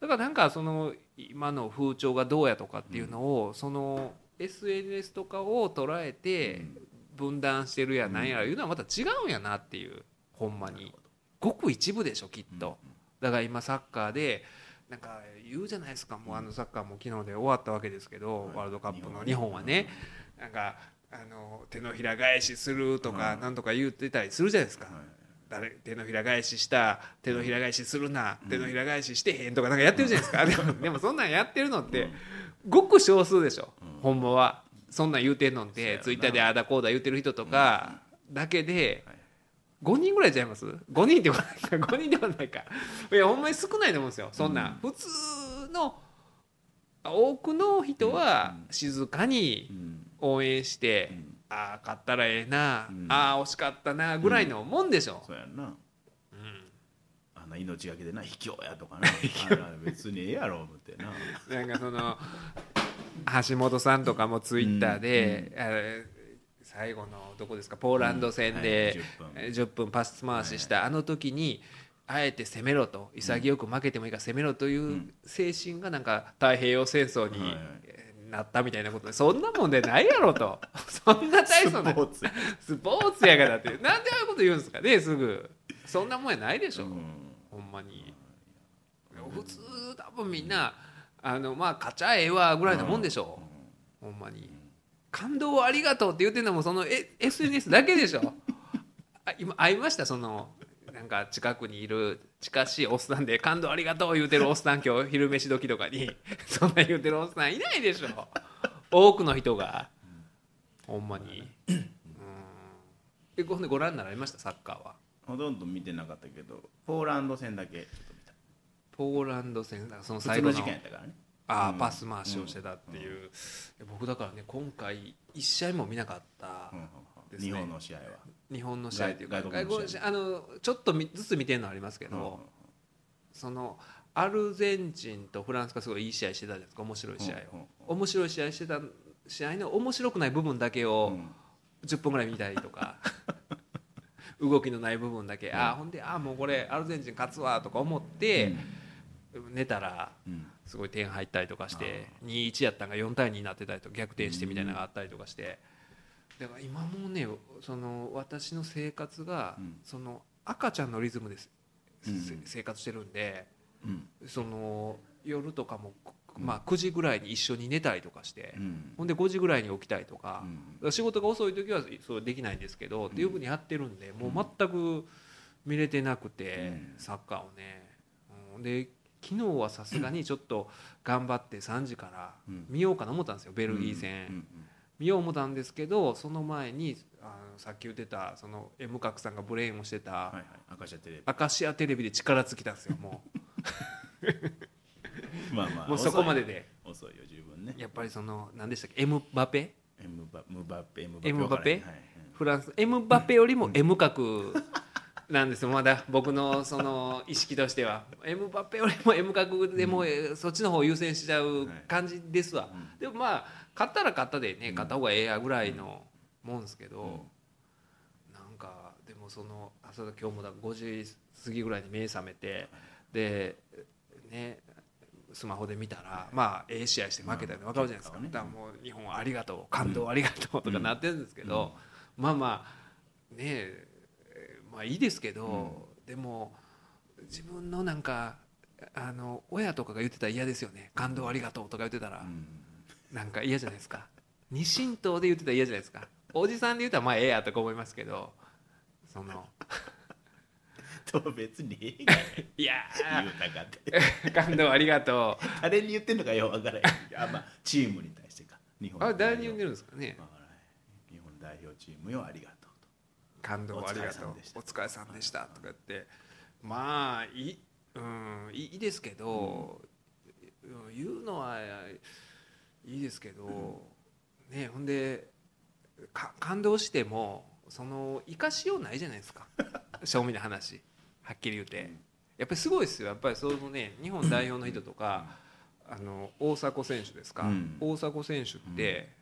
だからなんかその今の風潮がどうやとかっていうのを、その SNS とかを捉えて分断してるやなんやらいうのはまた違うんやなっていうほんまに。ごく一部でしょきっと、だから今サッカーでなんか言うじゃないですか。もうあのサッカーも昨日で終わったわけですけど、ワールドカップの日本はね、なんかあの手のひら返しするとかうんなんとか言ってたりするじゃないですか、手のひら返しした手のひら返しするな、手のひら返ししてへんとかなんかやってるじゃないですか、でもでもそんなんやってるのってごく少数でしょ、うん。ほんまは。そんなん言うてんのってツイッターでああだこうだ言うてる人とかだけではい。5人ぐらいちゃいます ?5 人ではないか。5人ではないか。いやほんまに少ないと思うんですよ。そんなん、普通の多くの人は静かにうん。応援して、うんああ勝ったらええな、うん。ああ惜しかったなぐらいのもんでしょ、そうやんな。うん。あんな命がけでな卑怯やとかな。別にええやろ思ってな。なんかその橋本さんとかもツイッターで、あれ最後のどこですかポーランド戦でうんはいえー10分。パス回ししたあの時にあえて攻めろと潔く負けてもいいから攻めろという精神がなんか太平洋戦争になったみたいなこと。でそんなもんでないやろと。そんな大ス層な。ポーツや。スポーツやからって。なんでああいうこと言うんですか？ねすぐ。そんなもんやないでしょ、うん。ほんまに。普通多分みんなあのまあ勝ちゃええわぐらいなもんでしょ、ほんまに。感動をありがとうって言ってんのもそのえ SNS だけでしょ？あ今会いました？そのなんか近くにいる近しいおっさんで感動ありがとう言うてるおっさん今日 昼飯時とかに そんな言うてるおっさんいないでしょ。多くの人が。ほんまに。うん。えほんでご覧になられました？サッカーは。ほとんど見てなかったけどポーランド戦だけポーランド戦だからその普最後の事件やったからね。ああうん。パス回しをしてたっていう、僕だからね今回一試合も見なかったですね。日本の試合は日本の試合というか外外国あのちょっとみずつ見てるのはありますけど、うん。そのアルゼンチンとフランスがすごいいい試合してたじゃないですか面白い試合を、うんうん面白い試合してた試合の面白くない部分だけをうん。10分ぐらい見たりとか 動きのない部分だけ、ああほんでああもうこれアルゼンチン勝つわとか思って、寝たらうん。すごい点入ったりとかして2-1やったんが4対2になってたりとか逆転してみたいなのがあったりとかしてだから今もうねその私の生活がうん。その赤ちゃんのリズムです、うんせ生活してるんでうん。その夜とかも、まあ、9時ぐらいに一緒に寝たりとかして、うん。ほんで5時ぐらいに起きたりとか仕事が遅い時はそうできないんですけど、っていうふうにやってるんでもう全く見れてなくて、うん。サッカーをね、うん。で昨日はさすがにちょっと頑張って3時からうん。見ようかな思ったんですよベルギー戦、うん見よう思ったんですけどその前にあのさっき言ってたその M 角さんがブレインをしてた、はいはい赤シャテレビ。アカシアテレビで力尽きたんですよも まあまあうもうそこまでで。遅いよ十分ね。やっぱりその何でしたっけエムバペ？エムバムバペエムエムバペわからへんはい。フランスエムバペよりも M 角なんですよまだ。僕のその意識としては。エムバペよりも M 角でもうそっちの方を優先しちゃう感じですわ、うんでもまあ勝ったら勝ったでね勝った方がええやぐらいのもんですけど、なんかでもそのあそうだ今日もだ5時過ぎぐらいに目覚めてでねスマホで見たらまあええ試合して負けたの分かるじゃないですか、うんだからもう日本ありがとう感動ありがとうとかなってるんですけど、まあまあねえまあいいですけど、でも自分のなんかあの親とかが言ってたら嫌ですよね。感動ありがとうとか言ってたら、うんなんか嫌じゃないですか。二神党で言ってたら嫌じゃないですか。おじさんで言ったらまあええやとか思いますけどその。と別にええがいや言うたかって。ー 感動ありがとう。誰に言ってんのかようわからへん。あまあチームに対してか。日本あ誰にるるんですかね。わからへん。日本代表チームよありがとう感動ありがとう。お疲れさんでした。とか言って。まあいい,、うん、いいですけど、うん言うのはいいですけど、ねほんでか感動してもその生かしようないじゃないですか。正味な話。はっきり言うて。やっぱりすごいですよ。やっぱりそのね日本代表の人とか、あの大迫選手ですか、うん。大迫選手って、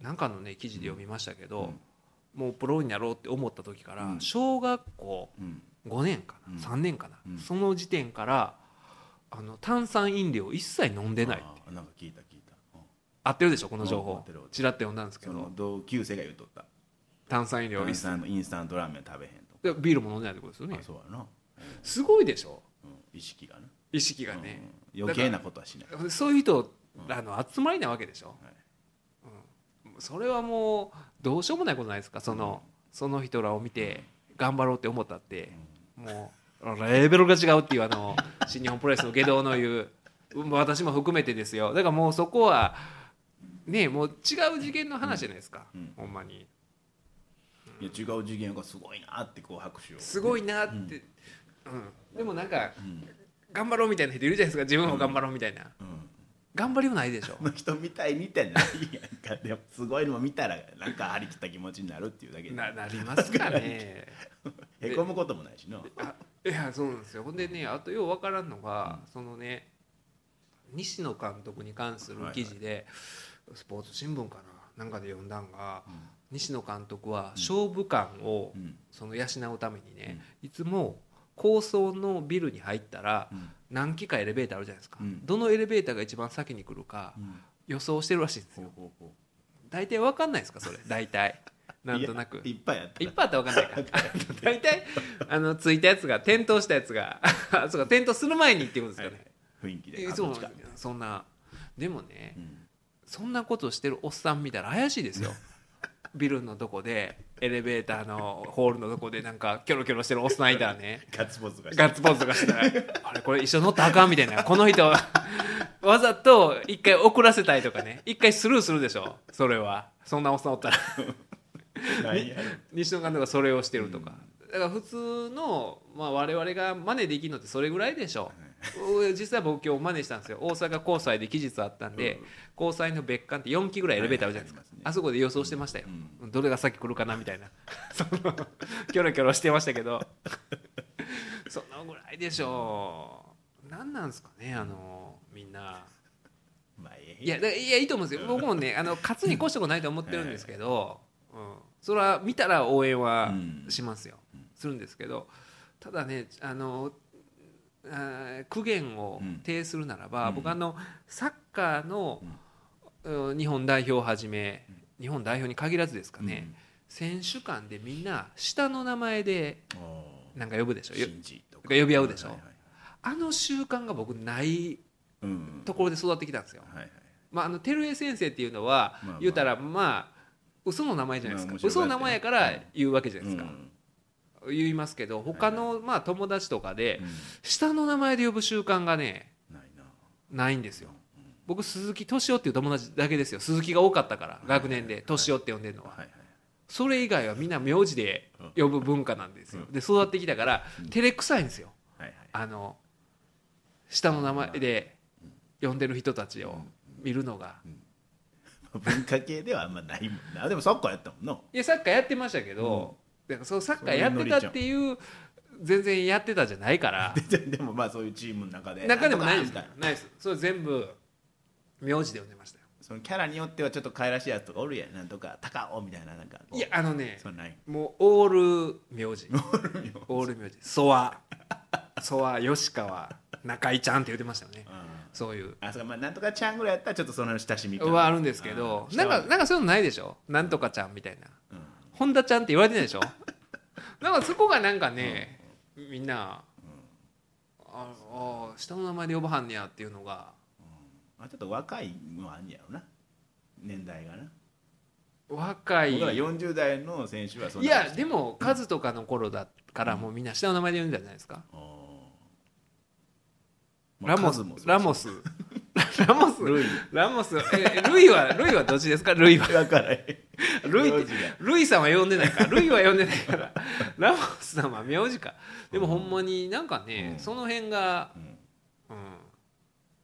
なんかのね記事で読みましたけど、うん。もうプロになろうって思った時から、うん。小学校うん。5年かな、うん。3年かな、うん。その時点からあの炭酸飲料一切飲んでないなんか聞いた合ってるでしょこの情報。ちらっと読んだんですけそどの同級生が言うとった。炭酸飲料イン一切スタントインスタントラーメン食べへんと。でビールも飲んでないってことですよね。あそうやな。すごいでしょ。うん意識がね。意識がね、うん余計なことはしない。そういう人らの集まりなわけでしょ、はい。うん。それはもうどうしようもないことないですか。その,、その人らを見て頑張ろうって思ったって、もうレベルが違うっていうあの新日本プロレスの下道の言ううん私も含めてですよ。だからもうそこはねもう違う次元の話じゃないですか、うん。ほんまに。いや違う次元がすごいなってこう拍手を。すごいなって、うん。でもなんかうん。頑張ろうみたいな人いるじゃないですか。自分も頑張ろうみたいな、うん。頑張りもないでしょ。この人みたいにってないやんか。でもすごいのも見たらなんか張り切った気持ちになるっていうだけで。ななりますかね。へこむこともないしな。あいやそうなんですよ。ほんでねあとよう分からんのが、そのね西野監督に関する記事で、スポーツ新聞かななんかで読んだんが、西野監督は勝負感をうん。その養うためにね、いつも高層のビルに入ったらうん。何機かエレベーターあるじゃないですか、うん。どのエレベーターが一番先に来るかうん。予想してるらしいんですよ。大体分かんないですかそれ。大体。うなんとなく。いっぱいやった。いっぱいあったら分かんないか。大体あのついたやつが点灯したやつが あそうか点灯する前にっていうことですかね、雰囲気で。えそそんな。でもね、うんそんなことしてるおっさん見たら怪しいですよ。ビルのとこでエレベーターのホールのとこでなんかキョロキョロしてるおっさんいたらね。ガッツポーズがして。ガッツポーズとかしたらあれこれ一緒に乗ったらあかんみたいなこの人。わざと一回遅らせたいとかね。一回スルーするでしょそれは。そんなおっさんおったら。西野監督がそれをしてるとか、だから普通の、まあ、我々が真似できるのってそれぐらいでしょ。う 実際僕今日真似したんですよ。大阪高裁で期日あったんで、高裁の別館って4機ぐらいエレベーターあるじゃないですか、はいあそこで予想してましたよ、うどれが先来るかなみたいな。そのキョロキョロしてましたけど。そのぐらいでしょう。何なんですかねあのみんな。いやいやいいと思うんですよ。僕もねあの勝つに越したことないと思ってるんですけど、うん、それは見たら応援はしますよ、するんですけど。ただねあの苦言を呈するならば、うん。僕あのサッカーの、うん。日本代表をはじめ日本代表に限らずですかね、選手間でみんな下の名前でなんか呼ぶでしょ？呼び合うでしょ？あの習慣が僕ないうんところで育ってきたんですよ。まあ、あの照江先生っていうのは言うたらまあ嘘の名前じゃないですか、嘘の名前やから言うわけじゃないですか、うん言いますけど他のまあ友達とかでうん。下の名前で呼ぶ習慣がねないんですよ。僕鈴木敏夫っていう友達だけですよ。鈴木が多かったから学年で。敏夫って呼んでるのは。それ以外はみんな名字で呼ぶ文化なんですよ。で育ってきたから照れくさいんですよ。あの下の名前で呼んでる人たちを見るのが。文化系ではあんまないもんな。でもサッカーやったもんな。いやサッカーやってましたけど、だからそのサッカーやってたっていう全然やってたじゃないから。で でもまあそういうチームの中で。中でもないです。ないです。それ全部名字で呼んでましたよ。そのキャラによってはちょっと可愛らしいやつとかおるやん。なんとか高尾みたいななんかいやあのねそんない。もうオール名字。オール名字。ソワ。ソワ吉川中井ちゃんって言ってましたよね。うん。そういう。あそうか。まあなんとかちゃんぐらいやったらちょっとその親しみ感はあるんですけど。なんかなんかそういうのないでしょ？なんとかちゃんみたいな。うん本田ちゃんって言われてないでしょ？なんかそこがなんかね、みんな、ああ下の名前で呼ばはんねやっていうのが。まあちょっと若いのはあんねやろな。年代がな。若い。僕ら40代の選手はそんいな感じ。やでもカズとかの頃だからもうみんな下の名前で呼んじゃないですか、ラモス。ラモスラモスルイ。ラモスえルイはルイはどっちですか？ルイは。だからルイルイさんは呼んでないから。ルイは呼んでないから。ラモスさんは名字か。でもほんまになんかね、うん。その辺がうん。うん。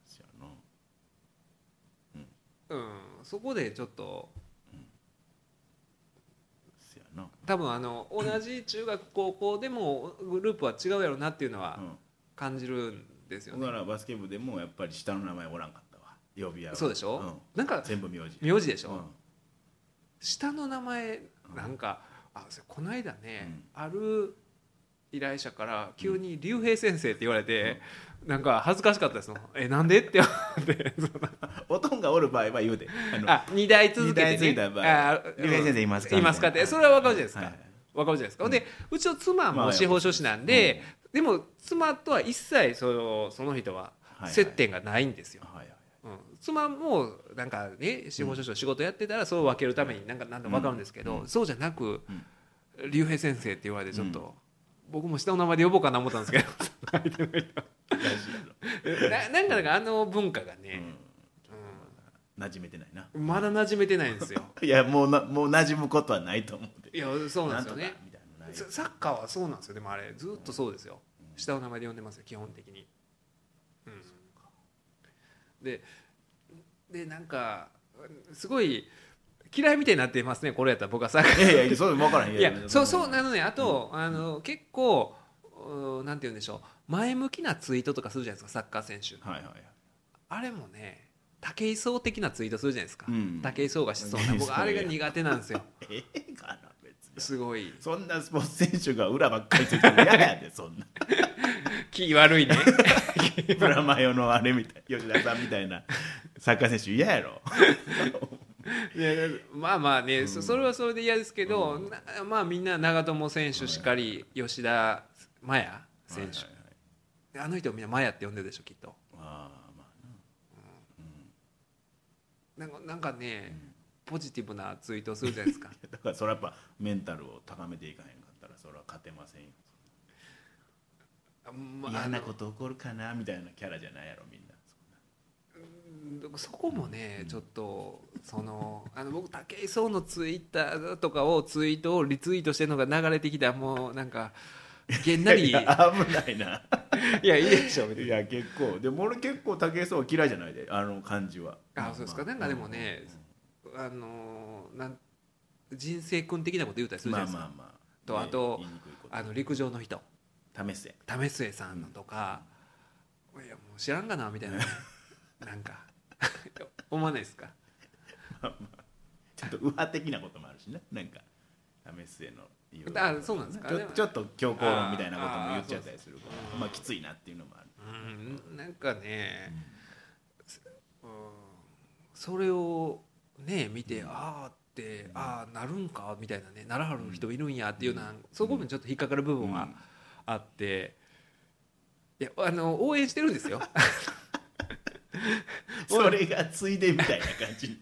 そうん、そこでちょっと多分あの同じ中学高校でもグループは違うやろうなっていうのはうん。感じるんですよね、僕らバスケ部でもやっぱり下の名前おらんかったわ。呼び合う。そうでしょ、うん。なんか全部名字。名字でしょ、うん。下の名前なんか、あそれこの間ね、ある依頼者から急に竜兵先生って言われて、なんか恥ずかしかったです。もんえなんで？って思って。そ のおとんがおる場合は言うで。あ二代続けて、ね、二代継いだ場合あ竜兵先生いますかいますか？ってそれは分かるじゃないですか、はい分かるじゃないですか、でうちの妻まあも司法書士なんで、でも妻とは一切そのその人は接点がないんですよ、妻もなんかね司法書士の仕事やってたらそう分けるためになんか何でも分かるんですけど、そうじゃなく竜兵先生って言われてちょっと、僕も下の名前で呼ぼうかな思ったんですけど相 ななんかなんかあの文化がね、馴染めてないな。うんまだ馴染めてないんですよ。いやもうなもう馴染むことはないと思うで。いやそうなんですよねササッカーはそうなんですよ。でもあれずっとそうですよ。下の名前で呼んでますよ基本的に、うん、ででなんかすごい嫌いみたいになってますねこれやったら僕はサッカー。いやいやそう分からん。いやそうそうなのねあと、あの結構うなんて言うんでしょう。前向きなツイートとかするじゃないですかサッカー選手。はいはい。あれもね武井壮的なツイートするじゃないですか、うん。武井壮がしそうな僕あれが苦手なんですよ。ええかなすごい。そんなスポーツ選手が裏ばっかりついても嫌やで そんな。気悪いね。プラマヨのあれみたい吉田さんみたいな。サッカー選手嫌やろ。でまあまあね、そそれはそれで嫌ですけど、なまあみんな長友選手しかり、吉田麻也選手、はいはいはい。あの人をみんな麻也って呼んでるでしょきっと。ああまあな。ん。かなんかね、ポジティブなツイートをするじゃないですか。だからそれはやっぱメンタルを高めていかへんかったらそれは勝てませんよ。まあ嫌なこと起こるかなみたいなキャラじゃないやろみんな。そこもねちょっとそのあの僕武井壮のツイッターとかをツイートをリツイートしてるのが流れてきたらもうなんかげんなり。危ないな。やいいでしょいや結構。でも俺結構武井壮は嫌いじゃないであの感じは。あそうですか。なんかでもねあのなん人生君的なこと言うたりするじゃないですか、まあまあまあ。ねとあとあの陸上の人。試せ。為末さんのとか、いやもう知らんかなみたいな。なんか。思わないですか？ちょっと右派的なこともあるしね。なんか為末の言う。あそうなんですか？ちょちょっと強硬論みたいなことも言っちゃったりするかあらまあきついなっていうのもある。うんなんかね、うん、それをね見て、ああってああなるんかみたいなねならはる人いるんやっていうような、そこもちょっと引っかかる部分はあって、いやあの応援してるんですよ。それがついでみたいな感じ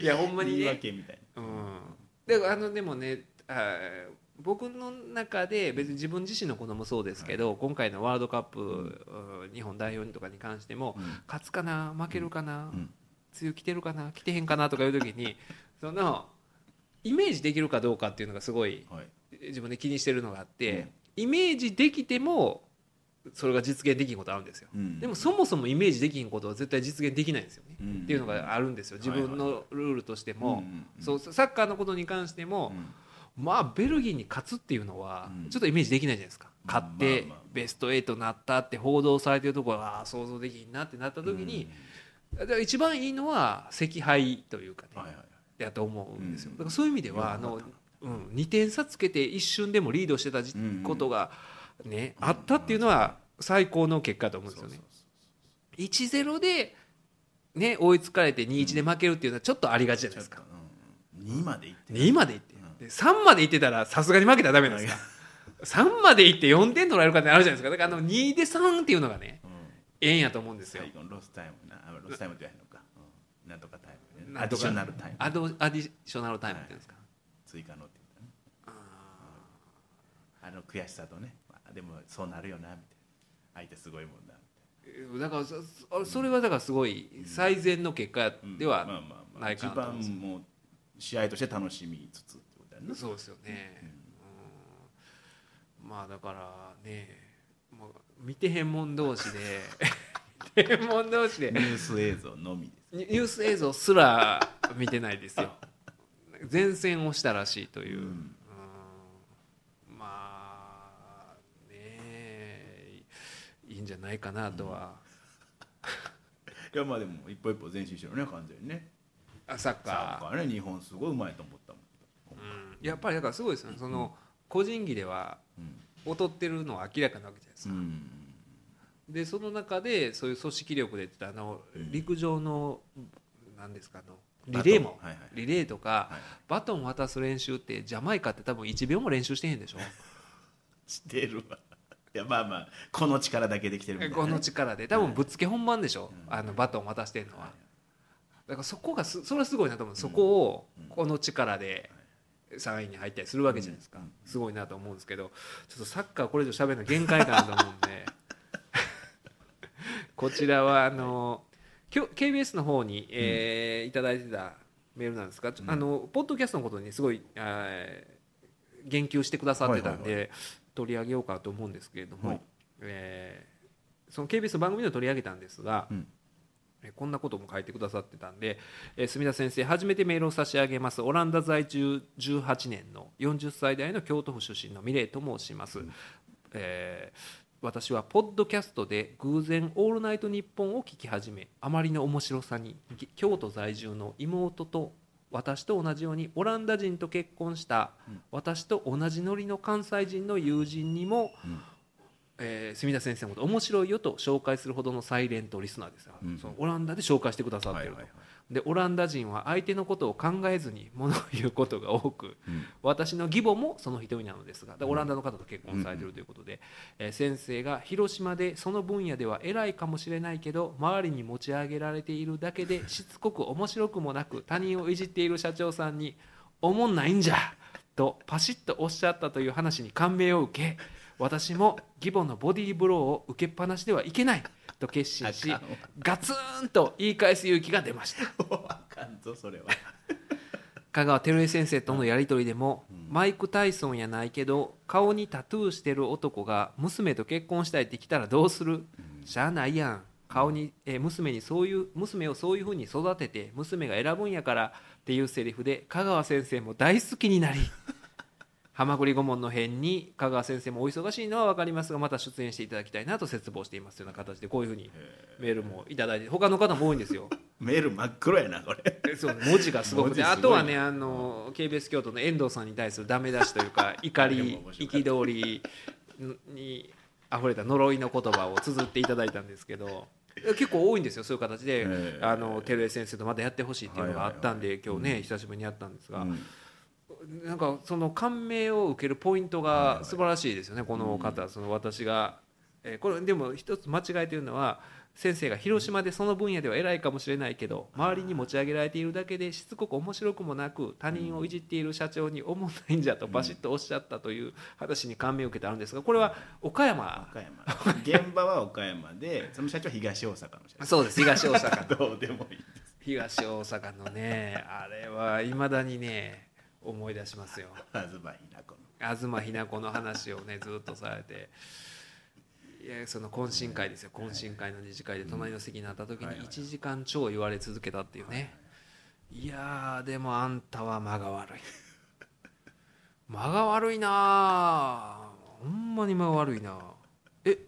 いやほんまに言いね訳みたいうん。であのでもねあー僕の中で別に自分自身のこともそうですけど、今回のワールドカップ、うん。日本代表とかに関しても、な、勝つかな負けるかな、うん梅雨来てるかな来てへんかなとかいう時に そのイメージできるかどうかっていうのがすごいはい。自分で気にしてるのがあって、イメージできてもそれが実現できんことあるんですよ、うん。でもそもそもイメージできんことは絶対実現できないんですよね、うん。っていうのがあるんですよ。自分のルールとしても、うんうんうん。そうサッカーのことに関しても、まあベルギーに勝つっていうのはうん。ちょっとイメージできないじゃないですか、勝ってベスト8になったって報道されてるところは想像できんなってなった時に、一番いいのは惜敗というかね、やと思うんですよ、うん。だからそういう意味ではあのうん、2点差つけて一瞬でもリードしてたことが、ねあったっていうのは最高の結果だと思うんですよね。1-0で、ね、追いつかれて2-1で負けるっていうのはちょっとありがちじゃないですか。2までいって2までいって。うん。で3までいってたらさすがに負けたらダメなんですか3までいって4点取られるかってあるじゃないですか。だからあの2で3っていうのがねうんええんやと思うんですよ。ロスタイムな。あロスタイムって言わへんのか。うん。なんとかタイムね。アディショナルタイム。アドアディショナルタイムっていうんですか、追加のって言ったね。あの悔しさとね。まあでもそうなるよなみたいな。相手すごいもんだだからそそそれはだからすごい最善の結果ではまあまあまあないかなと思うんです。よ一番もう試合として楽しみつつってことだよねそうですよね、うん。まあだからね見てへんもん同士で。見てへんもん同士で。ニュース映像のみです。ニュース映像すら見てないですよ。前線をしたらしいという、うん。うん。まあねえ。いいんじゃないかなとは、いやまあでも一歩一歩前進してるね完全にね。あサッサッカカーね日本すごいうまいと思ったもん。ー、うん、やっぱりだからすごいですよね。その個人技ではうん劣ってるのは明らかなわけじゃないですか、うん。でその中でそういう組織力でってあのうん。陸上の何ですかあのリレーも、はいはい。リレーとか、はい。バトン渡す練習ってジャマイカって多分1秒も練習してへんでしょ？してるわ。いやまあまあこの力だけできてるみたいなね。この力で。多分ぶっつけ本番でしょ、うん。あのバトン渡してるのは、はい。だからそこがすそれはすごいなと思う、そこをうん。この力で3位に入ったりするわけじゃないですか、うんすごいなと思うんですけどちょっとサッカーこれ以上喋るの限界かなと思うんで。こちらはあの今日 KBS の方に、えーいただいてたメールなんですが、あのポッドキャストのことにすごい、えー言及してくださってたんで、取り上げようかと思うんですけれども、はい。えーその KBS の番組で取り上げたんですが、こんなことも書いてくださってたんで、えー墨田先生初めてメールを差し上げます。オランダ在住18年の40歳代の京都府出身のミレイと申します、えー私はポッドキャストで偶然「オールナイトニッポン」を聞き始めあまりの面白さにぎ京都在住の妹と私と同じようにオランダ人と結婚したうん。私と同じノリの関西人の友人にも、うんえー墨田先生のこと面白いよと紹介するほどのサイレントリスナーですよ、うん。そのオランダで紹介してくださってると、はいはいはい。でオランダ人は相手のことを考えずに物を言うことが多くうん。私の義母もその一人なのですがでオランダの方と結婚されているということで、えー先生が広島でその分野では偉いかもしれないけど周りに持ち上げられているだけで しつこく面白くもなく他人をいじっている社長さんに「おもんないんじゃ!」とパシッとおっしゃったという話に感銘を受け私も義母のボディーブローを受けっぱなしではいけないと決心しガツンと言い返す勇気が出ました。あかんぞそれは。香川照江先生とのやり取りでも、うん。マイク・タイソンやないけど顔にタトゥーしてる男が娘と結婚したいって来たらどうする、しゃあないやん。顔に、えー娘にそういう娘をそういうふうに育てて娘が選ぶんやからっていうセリフで香川先生も大好きになりハマグリ顧問の辺に香川先生もお忙しいのは分かりますがまた出演していただきたいなと切望していますような形でこういうふうにメールもいただいて他の方も多いんですよ。メール真っ黒やなこれ。えそう文字がすごくてあとはねあの KBS 京都の遠藤さんに対するダメ出しというか 怒り憤りに溢れた呪いの言葉を綴っていただいたんですけど結構多いんですよそういう形で、ええあの照江先生とまたやってほしいっていうのがあったんで、はいはい今日ね久しぶりにやったんですが、うんなんかその感銘を受けるポイントが素晴らしいですよね、この方、その私が、えーこれでも一つ間違えてるのは先生が広島でその分野では偉いかもしれないけど周りに持ち上げられているだけでしつこく面白くもなく他人をいじっている社長に思んないんじゃとバシッとおっしゃったという話に感銘を受けてあるんですがこれは岡山。岡山。現場は岡山で その社長は東大阪の社そうです東大阪。どうでもいい東大阪のねあれはいまだにね思い出しますよ。東ひな子の。東ひな子の話をねずっとされて。いやその懇親会ですよ。懇親会の二次会で隣の席になった時にはいはい1時間超言われ続けたっていうね。いやーでもあんたは間が悪い。間が悪いなあほんまに間が悪いなえ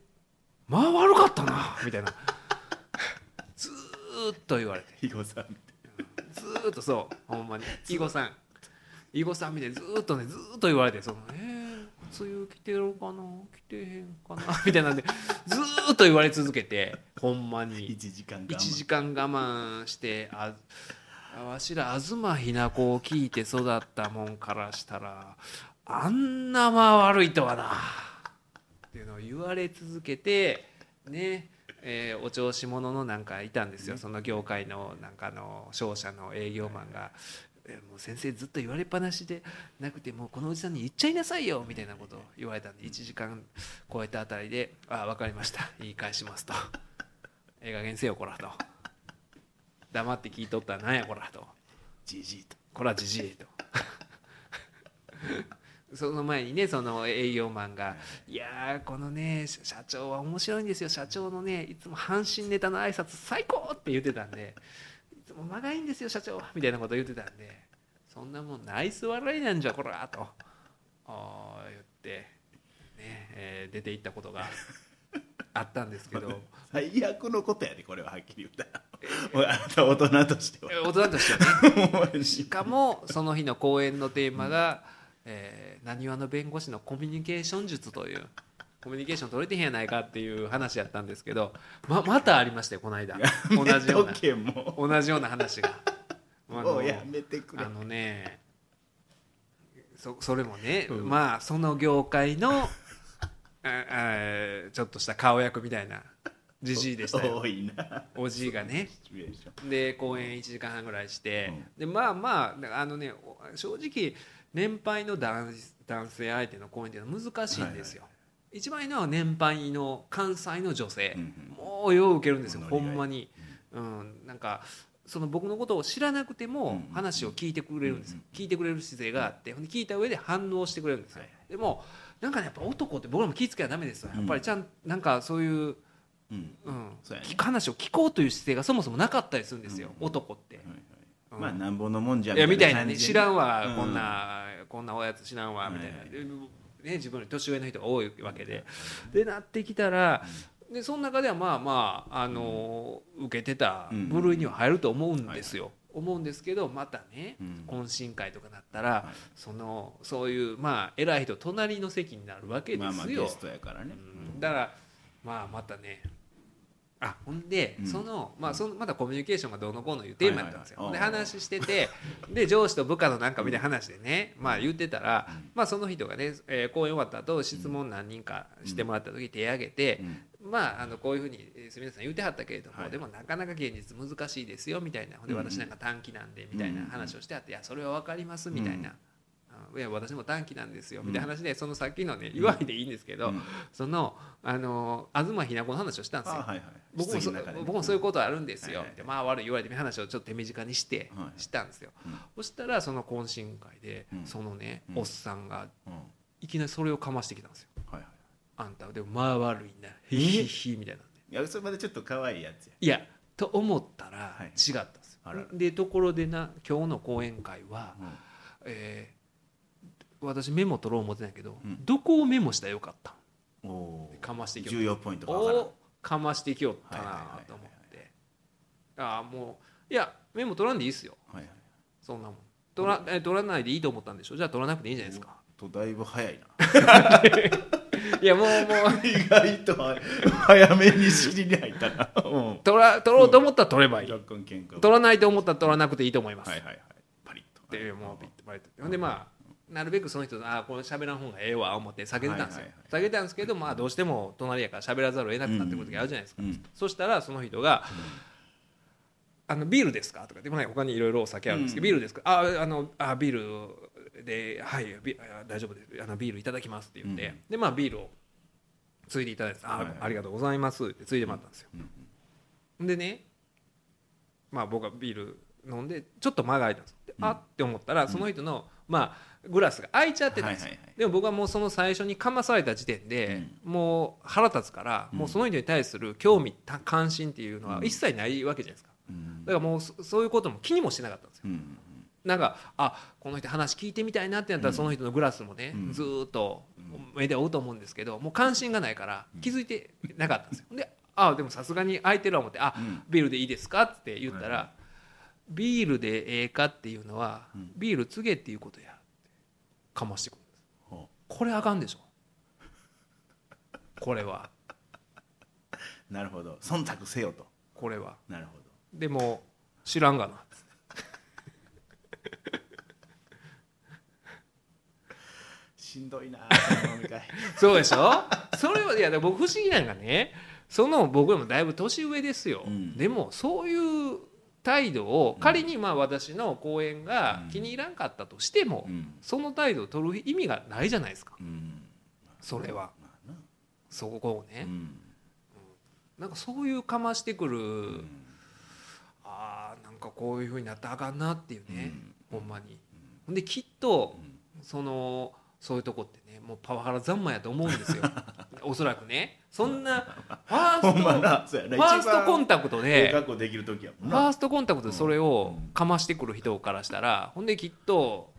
間悪かったなみたいな。ずーっと言われて。肥後さんみずーっとそう。ほんまに。囲碁さん囲碁さんみたいにずーっとねずーっと言われてそのえー、梅雨来てるかな来てへんかな みたいなんでずーっと言われ続けてほんまに。1時間我慢。1時間我慢してあわしら東ひな子を聞いて育ったもんからしたらあんなまあ悪いとはなっていうのを言われ続けてねえーお調子者のなんかいたんですよ。その業界のなんかあの商社の営業マンが。えーもう先生ずっと言われっぱなしでなくてもうこのおじさんに言っちゃいなさいよみたいなことを言われたんで1時間超えたあたりで「ああ分かりました。言い返します」と「ええ加減せよこら」と「黙って聞いとったらなんやこら」と。じじいと「こらじじい」と。その前にねその営業マンが「いやーこのね社社長は面白いんですよ。社長のねいつも阪神ネタの挨拶最高!」って言ってたんで「いつも間がいいんですよ社長」みたいなこと言ってたんで「そんなもんナイス笑いなんじゃこら」と 言って、ねえー出ていったことがあったんですけど。最悪のことやでこれははっきり言ったら。おいあなた大人としては。大人としてはね。しかもその日の講演のテーマが「えなにわの弁護士のコミュニケーション術」というコミュニケーション取れてへんやないかっていう話やったんですけどままたありましたよこの間。同じような。同じような話が。あのもうやめてくれ。あのねそそれもね、うん。まあその業界の ああちょっとした顔役みたいなじじいでしたよ。おじいがね。で公演1時間半ぐらいして、でまあまああのねお正直年配の男男性相手の公演っていうのは難しいんですよ、一番いいのは年配の関西の女性、もうよう受けるんですよほんまに、うん、なんかその僕のことを知らなくてもうん話を聞いてくれるんですよ。うん聞いてくれる姿勢があって聞いた上で反応してくれるんですよ。はいでもなんかねやっぱ男って僕らも気ぃつけはダメですよやっぱりちゃんなんかそういううん。うん。そうやね。聞く話を聞こうという姿勢がそもそもなかったりするんですよ、うん。男って。まあなんぼのもんじゃいやみたいなね。知らんわ、うん。こんなこんなおやつ知らんわみたいな、ね、自分より年上の人が多いわけで、でなってきたら、でその中ではまあまあ、あの受けてた部類には入ると思うんですよ、思うんですけどまたね、うん。懇親会とかなったら、はい。そのそういうまあ偉い人隣の席になるわけですよ、だからまあまたねあほんで、うん。そのまあそのまたコミュニケーションがどうのこうのいうテーマやったんですよ、はいはい。はいで話しててで上司と部下のなんかみたいな話でね、まあ言ってたら、うん。まあその人がね、えー講演終わった後質問何人かしてもらった時手挙げて、うん。まああのこういうふうにえー住田さん言ってはったけれども、はい。でもなかなか現実難しいですよみたいな。ほんでうん私なんか短期なんでみたいな話をしてあって、いやそれは分かりますみたいな。あいや私も短期なんですよみたいな話でそのさっきのね祝いでいいんですけど、うん。そのあの東ひな子の話をしたんですよ。僕もそ僕もそういうことあるんですよ、でまあ悪い言われて話をちょっと手短にして、はい。したんですよ、うん。そしたらその懇親会で、うん。そのね、うん。おっさんがうん。いきなりそれをかましてきたんですよ。あんたでもまあ悪いな。ヒヒヒみたいな。いやそれまでちょっと可愛いやつや。いやと思ったらはい。違ったんですよ、でところでな今日の講演会は、うん。えー私メモ取ろう思ってないけど、うん。どこをメモしたらよかったかましていきよ重要ポイントかかましていきよったなと思って。ああもういやメモ取らんでいいっすよ。はいはい。そんなもん。取らえ取らないでいいと思ったんでしょ？じゃあ取らなくていいじゃないですか。とだいぶ早いな。いやもうもう。意外と早めに尻に入ったなう。ん取ら取ろうと思ったら取ればいい。取らないと思ったら取らなくていいと思います、はいはいはい。パリッと。でもうピッとバレて。ほんでまあなるべくその人とああこれ喋らん方がええわ思って避けてたんですよ、はいはいはい。避けてたんですけどまあどうしても隣やから喋らざるを得なくなってくる時あるじゃないですか、うんそしたらその人が「あのビールですか?」とかでもね他にいろいろお酒あるんですけど「うん。ビールですか?」ああのあビールで「はい大丈夫です。あのビールいただきます」って言って、うんでまあビールをついでいただいて「あ、ありがとうございます」ってついでもらったんですよ、うん。でねまあ僕はビール飲んでちょっと間が空いたんです。あって思ったらその人の、まあグラスが開いちゃってたんですよ、でも僕はもうその最初にかまされた時点で、もう腹立つから、うん。もうその人に対する興味た関心っていうのはうん。一切ないわけじゃないですか。うん。だからもうそそういうことも気にもしてなかったんですよ。うんなんかあこの人話聞いてみたいなってなったらうん。その人のグラスもね、うん。ずーっとうん。目で追うと思うんですけどもう関心がないから気づいてなかったんですよ。であでもさすがに空いてるわ思ってあうん。ビールでいいですかって言ったら、はビールでええかっていうのは、うん。ビール告げっていうことや。かましてくるんです。ほこれあかんでしょ。これは。うなるほど。忖度せよと。これは。なるほど。でも知らんがな。しんどいなそうでしょ？それはいやでも僕不思議なのがね。その僕よりもだいぶ年上ですよ、うん。でもそういう態度を仮にまあ私の講演が気に入らんかったとしても、うん。その態度を取る意味がないじゃないですか。うん。それは。そこをね、うん。なんかそういうかましてくる、うん。あーなんかこういうふうになったらあかんなっていうね、うん。ほんまに。できっとうん。そのそういうとこってねもうパワハラ三昧やと思うんですよ。おそらくね。そんな ファーストファーストコンタクトええでファーなストコンタクトでそれをうん。かましてくる人からしたらほんできっと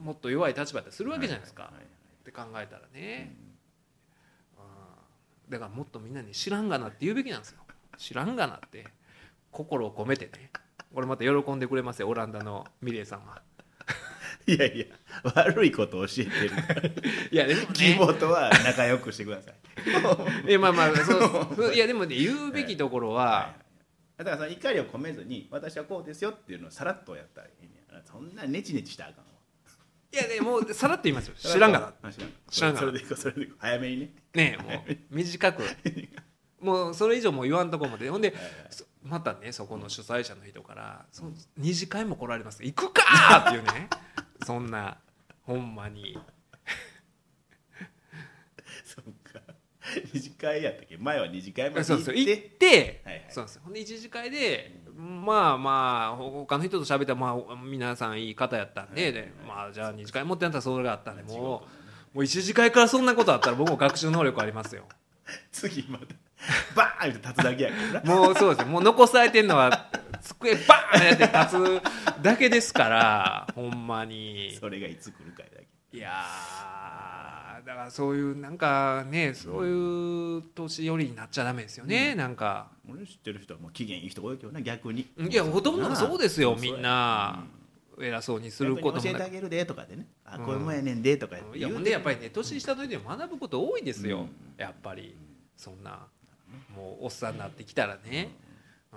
もっと弱い立場だったりするわけじゃないですか。って考えたらね。だからもっとみんなに知らんがなって言うべきなんですよ。知らんがなって。心を込めてね。これまた喜んでくれますよオランダのミレイさんはいやいや悪いことを教えてるから。いやでもキね。ーボードは仲良くしてください。いやまあまあそうそういやでもね言うべきところは、だからその怒りを込めずに私はこうですよっていうのをさらっとやったらいいねやそんなネチネチしたらあかんわ。いやでもうさらっと言いますよ。知らんがなあ知ら。ん知らんがなそれでいこうそれでいこう早めにね。ねえもう短く。もうそれ以上もう言わんとこまで。ほんでまたねそこの主催者の人から「その二次会も来られます。行くか!」っていうねそんなほんまに。そっか。二次会やったっけ？前は二次会までそう行っですよ行ってて、はいはい。そうなんですよほんで一次会でまあまあ他の人と喋ったらまあ皆さんいい方やったんで,、でまあじゃあ二次会持ってなったらそれがあったんでもうもう一次会からそんなことあったら僕も学習能力ありますよ。次また バーンって立つだけやけどな。もうそうですよ。もう残されてるのは机バーンやって立つだけですからほんまに。それがいつ来るかやだけいやーだからそういうなんかねそういう年寄りになっちゃダメですよね、なんか。俺知ってる人はもう機嫌いい人多いけどな逆に。いやほとんどそうですよみんな。偉そうにすることも教えてあげるでとかでね。あうんこういうもんやねんでとかいやほん。でやっぱりね年下の人でも学ぶこと多いですよ、うん。やっぱり。そんなもうおっさんになってきたらね、う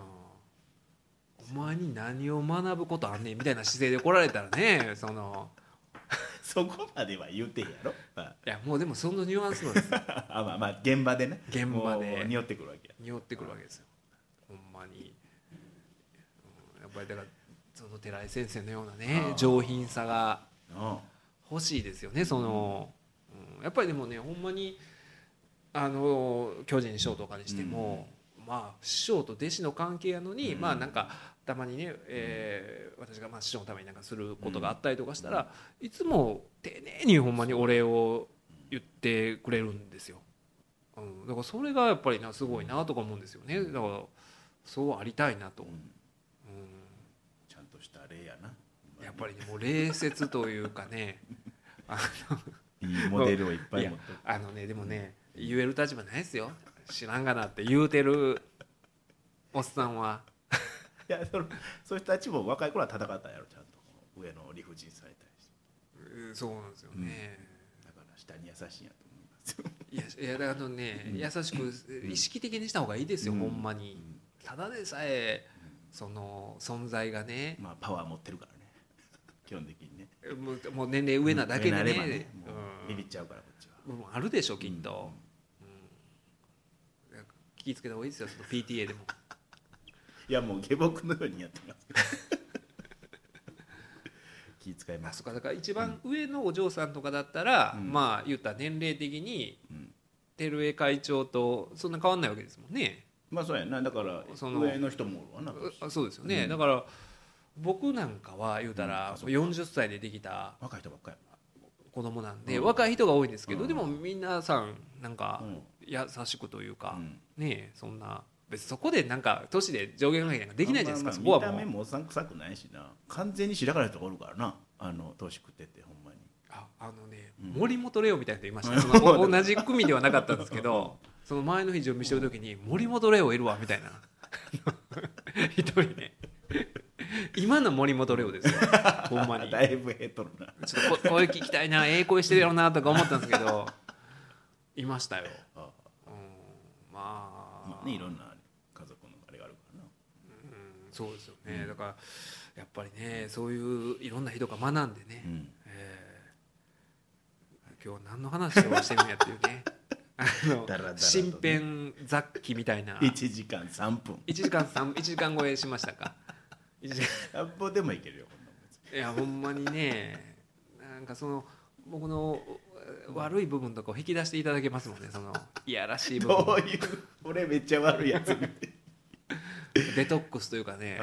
ん、お前に何を学ぶことあんねんみたいな姿勢で来られたらね その。そこまでは言うてんやろ。まあ。いやもうでもそのニュアンスなんですよ。あまあまあ現場でね。現場で。匂ってくるわけや。匂ってくるわけですよ。ほんまに、うんやっぱりだからその寺井先生のようなね上品さがうん欲しいですよねその、うん。やっぱりでもねほんまにあの巨人師匠とかにしても、まあ師匠と弟子の関係やのに、うん。まあなんかたまにね、えー私がまあ師匠のためになんかすることがあったりとかしたら、いつも丁寧にほんまにお礼を言ってくれるんですよ。うん、だからそれがやっぱりなすごいなとか思うんですよね。だからそうありたいなと、うん。うん、ちゃんとした例やな。やっぱりねもう礼節というかね いいモデルをいっぱい持って。るあのねでもね言える立場ないですよ。知らんがなって言うてるおっさんは。いやそのそういう人たちも若い頃は戦ったんやろちゃんと上の理不尽されたりして。うんそうなんですよね、だから下に優しいんやと思いますよ。いやいやだからね、うん。優しく意識的にした方がいいですよ、うん。ほんまに。ただでさえその存在がね。まあパワー持ってるからね。基本的にね。もうもう年齢上なだけでね。もうビビっちゃうからこっちは。うんもうあるでしょきっと、うん気ぃつけた方がいいですよその PTA でも。いやもう下僕のようにやってますけど。気遣います。あそっかだから一番上のお嬢さんとかだったら、うん。まあ言ったら年齢的にうん。照江会長とそんな変わんないわけですもんね。まあそうやな。だからその上の人もおるわなあそうですよね、うん。だから僕なんかは言うたうん。らあそうか。40歳でできた若い人ばっかり。子供なんで、うん。若い人が多いんですけど、うん。でも皆さんなんかうん優しくというか、うん。ねえそんな別にそこでなんか年で上限関係なんかできないじゃないですか、まあそこはまあ見た目もうもおっさん臭くないしな。完全に白からい人がおるからなあの年食っててほんまに。ああのね、うん。森本レオみたいな人いました、うんそのお同じ組ではなかったんですけど その前の日準備してる時に森本レオいるわみたいな。一人ね今の森本レオですよ。ほんまに。だいぶへっとるな。ちょっとこ声聞きたいなええ声してるやろなとか思ったんですけどいましたよ、あうん、まあ、まあねいろんな家族のあれがあるからな。うん、そうですよね、だからやっぱりねそういういろんな人が学んでね、うん。えー今日は何の話をしてるんやっていうね。あのだらだらとね。身辺雑記みたいな。1時間3分。1時間3 1時間超えしましたか。1時間。100歩でもいけるよいやほんまにねなんかその僕の悪い部分とかを引き出していただけますもんねそのいやらしい部どう分いう俺めっちゃ悪いやつデトックスというかね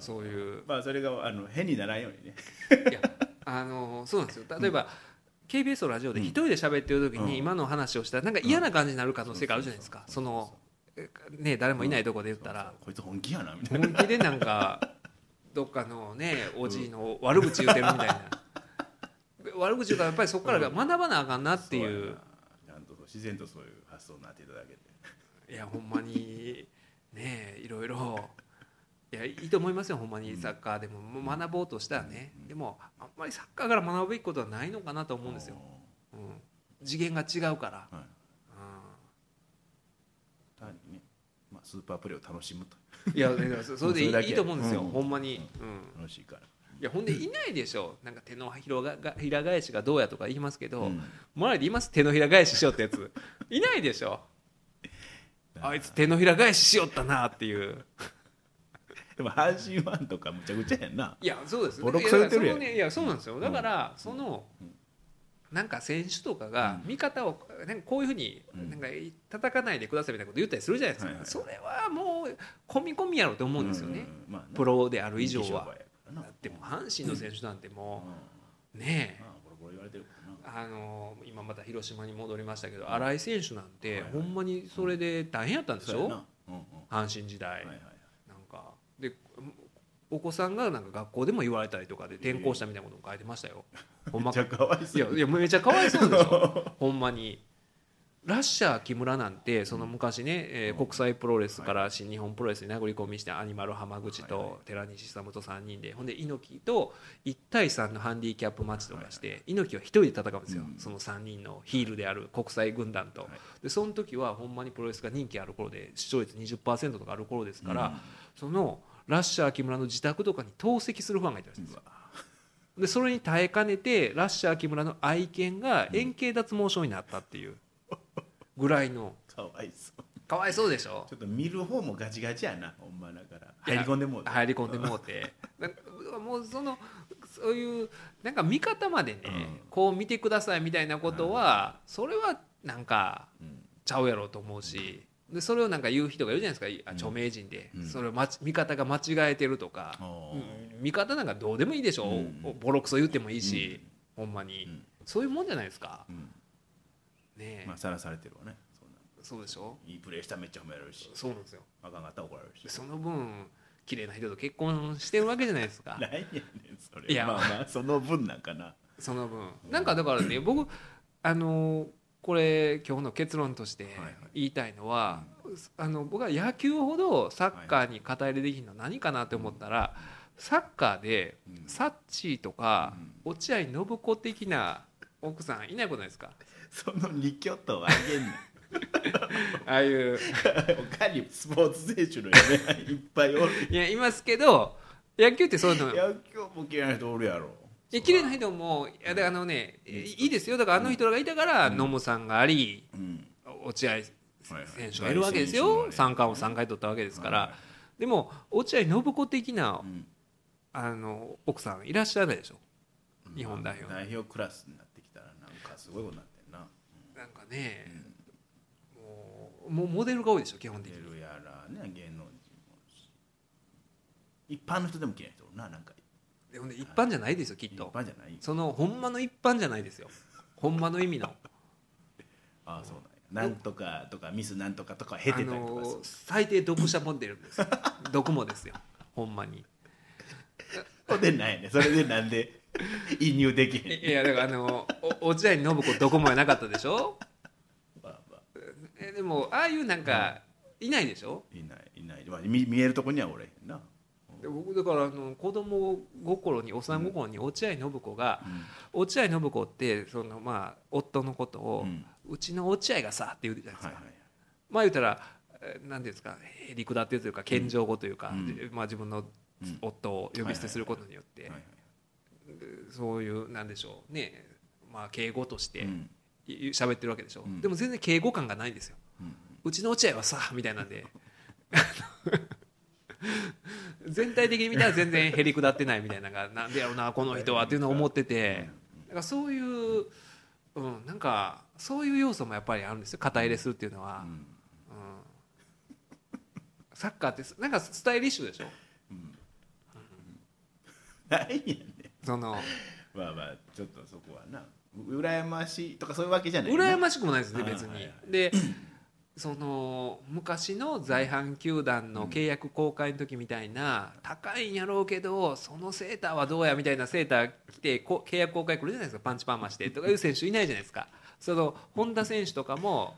そういう。まあそれがあの変にならんようにね。いやあのそうなんですよ。例えば、KBS のラジオで一人で喋ってる時うん。に今の話をしたらなんか嫌な感じになる可能性があるじゃないですか。そのえね誰もいないとこで言ったら。こいつ本気やなみたいな。本気でなんかどっかのねおじいの悪口言ってるみたいな悪口言うからやっぱりそこから学ばなあかんなっていう。ちゃんと自然とそういう発想になっていただけていやほんまにねいろいろ。いやいいと思いますよほんまに。サッカーでも。学ぼうとしたらね。でもあんまりサッカーから学ぶべきことはないのかなと思うんですよ、うん、次元が違うから、はい。う単にね、まあ、スーパープレーを楽しむと。ん、いやいやそそれでいいと思うんですよ、うん。ほんまに、うん、楽しいから、いやほんでいないでしょ。なんか手のひらががひら返しがどうやとか言いますけど、うん。周りで言います手のひら返ししようってやつ。いないでしょ。あ。いつ手のひら返ししよったなっていう。でも阪神ファンとかむちゃくちゃやんな。いやそうです。ボロクてるやん。いやいやそうなんですよ。だから、その、なんか選手とかが味方をなんかこういうふうにうん。なんか叩かないでくださいみたいなこと言ったりするじゃないですか、それはもう込み込みやろうと思うんですよね、プロである以上はだってもう阪神の選手なんてもうねえ。まあの今また広島に戻りましたけど新井選手なんてほんまにそれで大変やったんでしょ？阪神時代。なんかでお子さんがなんか学校でも言われたりとかで転校したみたいなことも書いてましたよ。ほんまいやめちゃかわいそうでしょ。ほんまにラッシャー木村なんてその昔ね、えー国際プロレスから新日本プロレスに殴り込みしてアニマル浜口と寺西勇と3人でほんで猪木と1対3のハンディキャップマッチとかして猪木は1人で戦うんですよ、うん。その3人のヒールである国際軍団と、はい。でその時はほんまにプロレスが人気ある頃で視聴率20%とかある頃ですから、うん。そのラッシャー木村の自宅とかに投石するファンがいたんですよ。でそれに耐えかねてラッシャー木村の愛犬が円形脱毛症になったっていうぐらいの。かわいそう。かわいそうでしょ？ちょっと見る方もガチガチやなほんまだから。入り込んでもうて。入り込んでもうて。なんかもうそのそういうなんか見方までね、うん。こう見てくださいみたいなことは、それはなんかうん。ちゃうやろうと思うしでそれをなんか言う人がいるじゃないですか。著名人で、うん。それをまち見方が間違えてるとか、うん。見方なんかどうでもいいでしょ、うん。ボロクソ言ってもいいし、ほんまに、うん。そういうもんじゃないですか。うんねえ、まあさらされてるわね。そんな。そうでしょ？いいプレーしたらめっちゃ褒められるし。そうなんですよ。あかんかったら怒られるし。その分綺麗な人と結婚してるわけじゃないですか。何やねんそれ。いや。まあまあその分なんかな。その分。なんかだからね僕あのこれ今日の結論としてはいはい。言いたいのは、あの僕は野球ほどサッカーに肩入れできるのは何かなって思ったら、サッカーでうん。サッチーとか落合信子的な奥さんいないことないですか？その二巨頭あげんな ああいう。他にスポーツ選手の嫁がいっぱいおる。いやいますけど野球ってそういうの。野球も嫌いな人おるやろ。いや綺麗な人もいやだからあのねいいですよ。だからあの人らがいたから野茂さんがありうん。落合はい選手がいるわけですよ。は冠を3回取ったわけですから、はでも落合信子的なうん。あの奥さんいらっしゃらないでしょ。日本代表。代表クラスになってきたらなんかすごいことになってん。もうもうモデルが多いでしょ基本的に出るやらね芸能人も。一般の人でも嫌いな人おるななんか。でもね一般じゃないですよきっ一と般じゃないそのほんまの一般じゃないですよ。ほんまの意味の。ああそうなんや。なんとかとかミスなんとかとか経あてたりとかすの最低読者モデルですよ。読もですよ。ほんまに。るほんでないね。それでなんで 移入できへん。いやだからあのお落合信子どこもやなかったでしょ？えでもああいうなんかいないでしょ？いないいない、まあ、見見えるとこにはおれへんな、で僕だからあの子供心に幼心に落合信子が、落合信子ってそのまあ夫のことを、うちの落合がさって言うじゃないですか、まあ言ったらえー何ですかへりくだっていうというか謙譲語というか、まあ、自分のうん。夫を呼び捨てすることによって、そういうなんでしょうね。まあ敬語として喋ってるわけでしょ、うん。でも全然敬語感がないんですよ。うん。うちの落合はさみたいなんで。全体的に見たら全然へりくだってないみたいなのがなんでやろうなこの人はっていうのを思ってて。だからそういう、うん、なんかそういう要素もやっぱりあるんですよ。肩入れするっていうのは、うん。うん。サッカーってなんかスタイリッシュでしょ。ないやね。その。まあまあちょっとそこはな。う羨ましいとかそういうわけじゃないな羨ましくもないですねはい別に、はい。はでその昔の在阪球団の契約更改の時みたいな高いんやろうけどそのセーターはどうやみたいなセーター着てこ契約更改来るじゃないですかパンチパーマしてとかいう選手いないじゃないですか。その本田選手とかも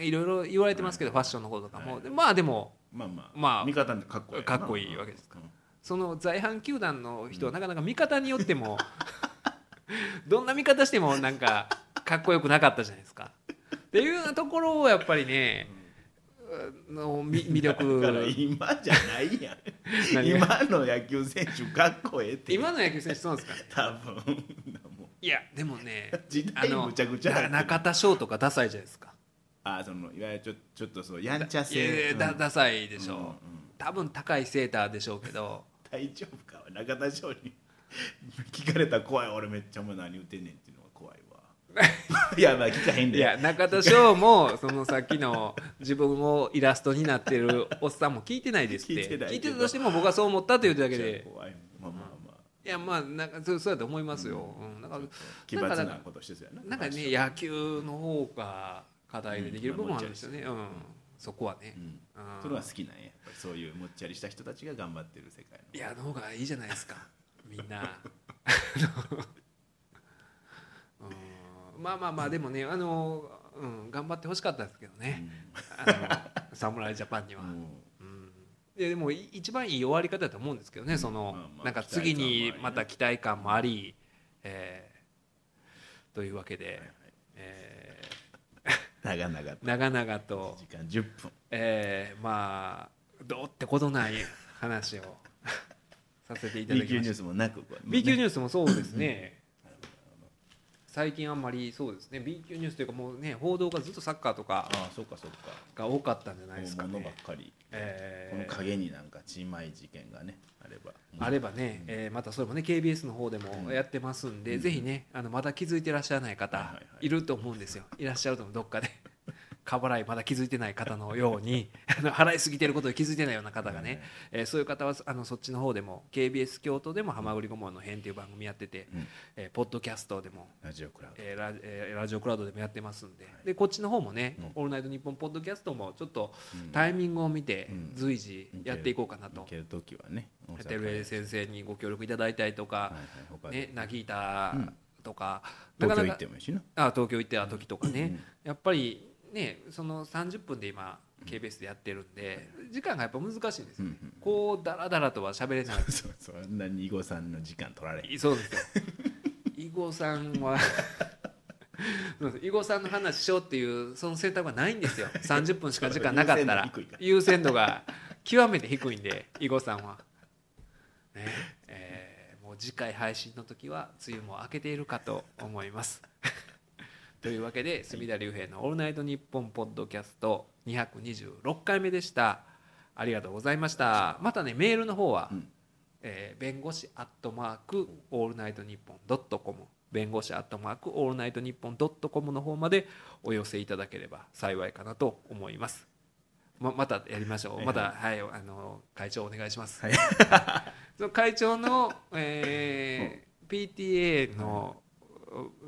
いろいろ言われてますけどファッションのこととかも。でまあでもまあまあまあ味方かっこいいかっこいいわけですかその在阪球団の人はなかなか見方によっても どんな見方してもなんかかっこよくなかったじゃないですか。っていうようなところをやっぱりね、のみ魅 だから力今じゃないやん。何今の野球選手かっこええって。今の野球選手そうですか？ね多分。もいやでもねう時あの代むちゃくちゃ中田翔とかダサいじゃないですか。あそのいわゆるちょちょっとそうやんちゃ性。やだダサいでしょ、うんうん。多分高いセーターでしょうけど。大丈夫か中田翔に聞かれたら怖い俺めっちゃお前何言ってんねんっていうのが怖いわ。いやまあ聞かへんで。いや中田翔もそのさっきの自分をイラストになってるおっさんも聞いてないですって。聞いてない。聞いてたとしても僕はそう思ったというだけで。怖いまあまあまあ。いやまあなんかそうそうだと思いますよ、うん。なんか奇抜なことしてたよななんかね野球の方が課題でできる部分もあるんですよね、うん。そこはね。う、ん。うん。それは好きなんや。そういうもっちゃりした人たちが頑張ってる世界の。いやの方がいいじゃないですかみんな。うん。まあまあまあでもねあの、うん、頑張ってほしかったですけどね、あの侍ジャパンには、うん。うん。いやでもい一番いい終わり方だと思うんですけどねその、なんか次にまた期待感もあり、えーというわけで、え長々と。ー長々と。時間10分。えーまあどうってことない話をさせていただ B 級きました。ニュースもなく B 級ニュースもそうですね。最近あんまりそうですね。B 級ニュースというかもうね報道がずっとサッカーとかああそうかそうか。が多かったんじゃないですか大物ばねっかり。えー。この影になんかちまい事件がねあれば。あればね、えーまたそれもね KBS の方でもやってますんで、ぜひねあのまだ気づいてらっしゃらない方、いると思うんですよ。いらっしゃると思うどっかで過払いまだ気づいてない方のように あの払いすぎてることに気づいてないような方がね、えーそういう方はあのそっちの方でも KBS 京都でも「はまぐり顧問の編」っていう番組やってて、うん。えーポッドキャストでもラジオクラウド。えーラえーラジオクラウドでもやってますんで,、でこっちの方もねうん「オールナイトニッポン」ポッドキャストもちょっとうん。タイミングを見てうん。随時やっていこうかなと。行。ける時はね大阪テルエ先生にご協力いただいたりとか、はいはい。ね、ナギータとかな東京行かなかってもいいしな。あ東京行ってた時とかね、うん。やっぱりねその30分で今 KBS でやってるんで時間がやっぱ難しいんですよ、うんうんこうダラダラとは喋れない。そうそんなに囲碁さんの時間取られへんそうですよ。囲碁さんは 囲碁さんの話しようっていうその選択はないんですよ。30分しか時間なかったら。優先度低いから。優先度が極めて低いんで囲碁さんは、ねえーもう次回配信の時は梅雨も明けているかと思いますというわけで角田龍平の「オールナイトニッポン」ポッドキャスト226回目でした。ありがとうございました。またねメールの方は、うん。えー弁護士アットマークオールナイトニッポンドットコム。弁護士アットマークオールナイトニッポンドットコムの方までお寄せいただければ幸いかなと思います。ままたやりましょう。はい。またはいあの会長お願いします、はい。その会長の、えー PTA の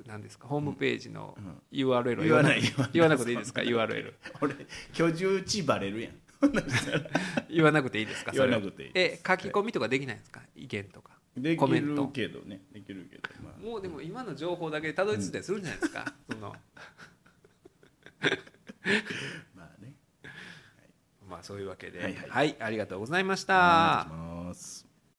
何ですか？ホームページのうん。URL を言わない。言わなくていいですか？URL 俺居住地バレるやん。言わなくていいですか？言わなくていいえ書き込みとかできないんですか？意見とか。できコメント。るけどねできるけどまあ。もうでも今の情報だけでたどり着いたりするんじゃないですか、その。まあね。まあそういうわけで、はいはい。はい、ありがとうございましおた。願いします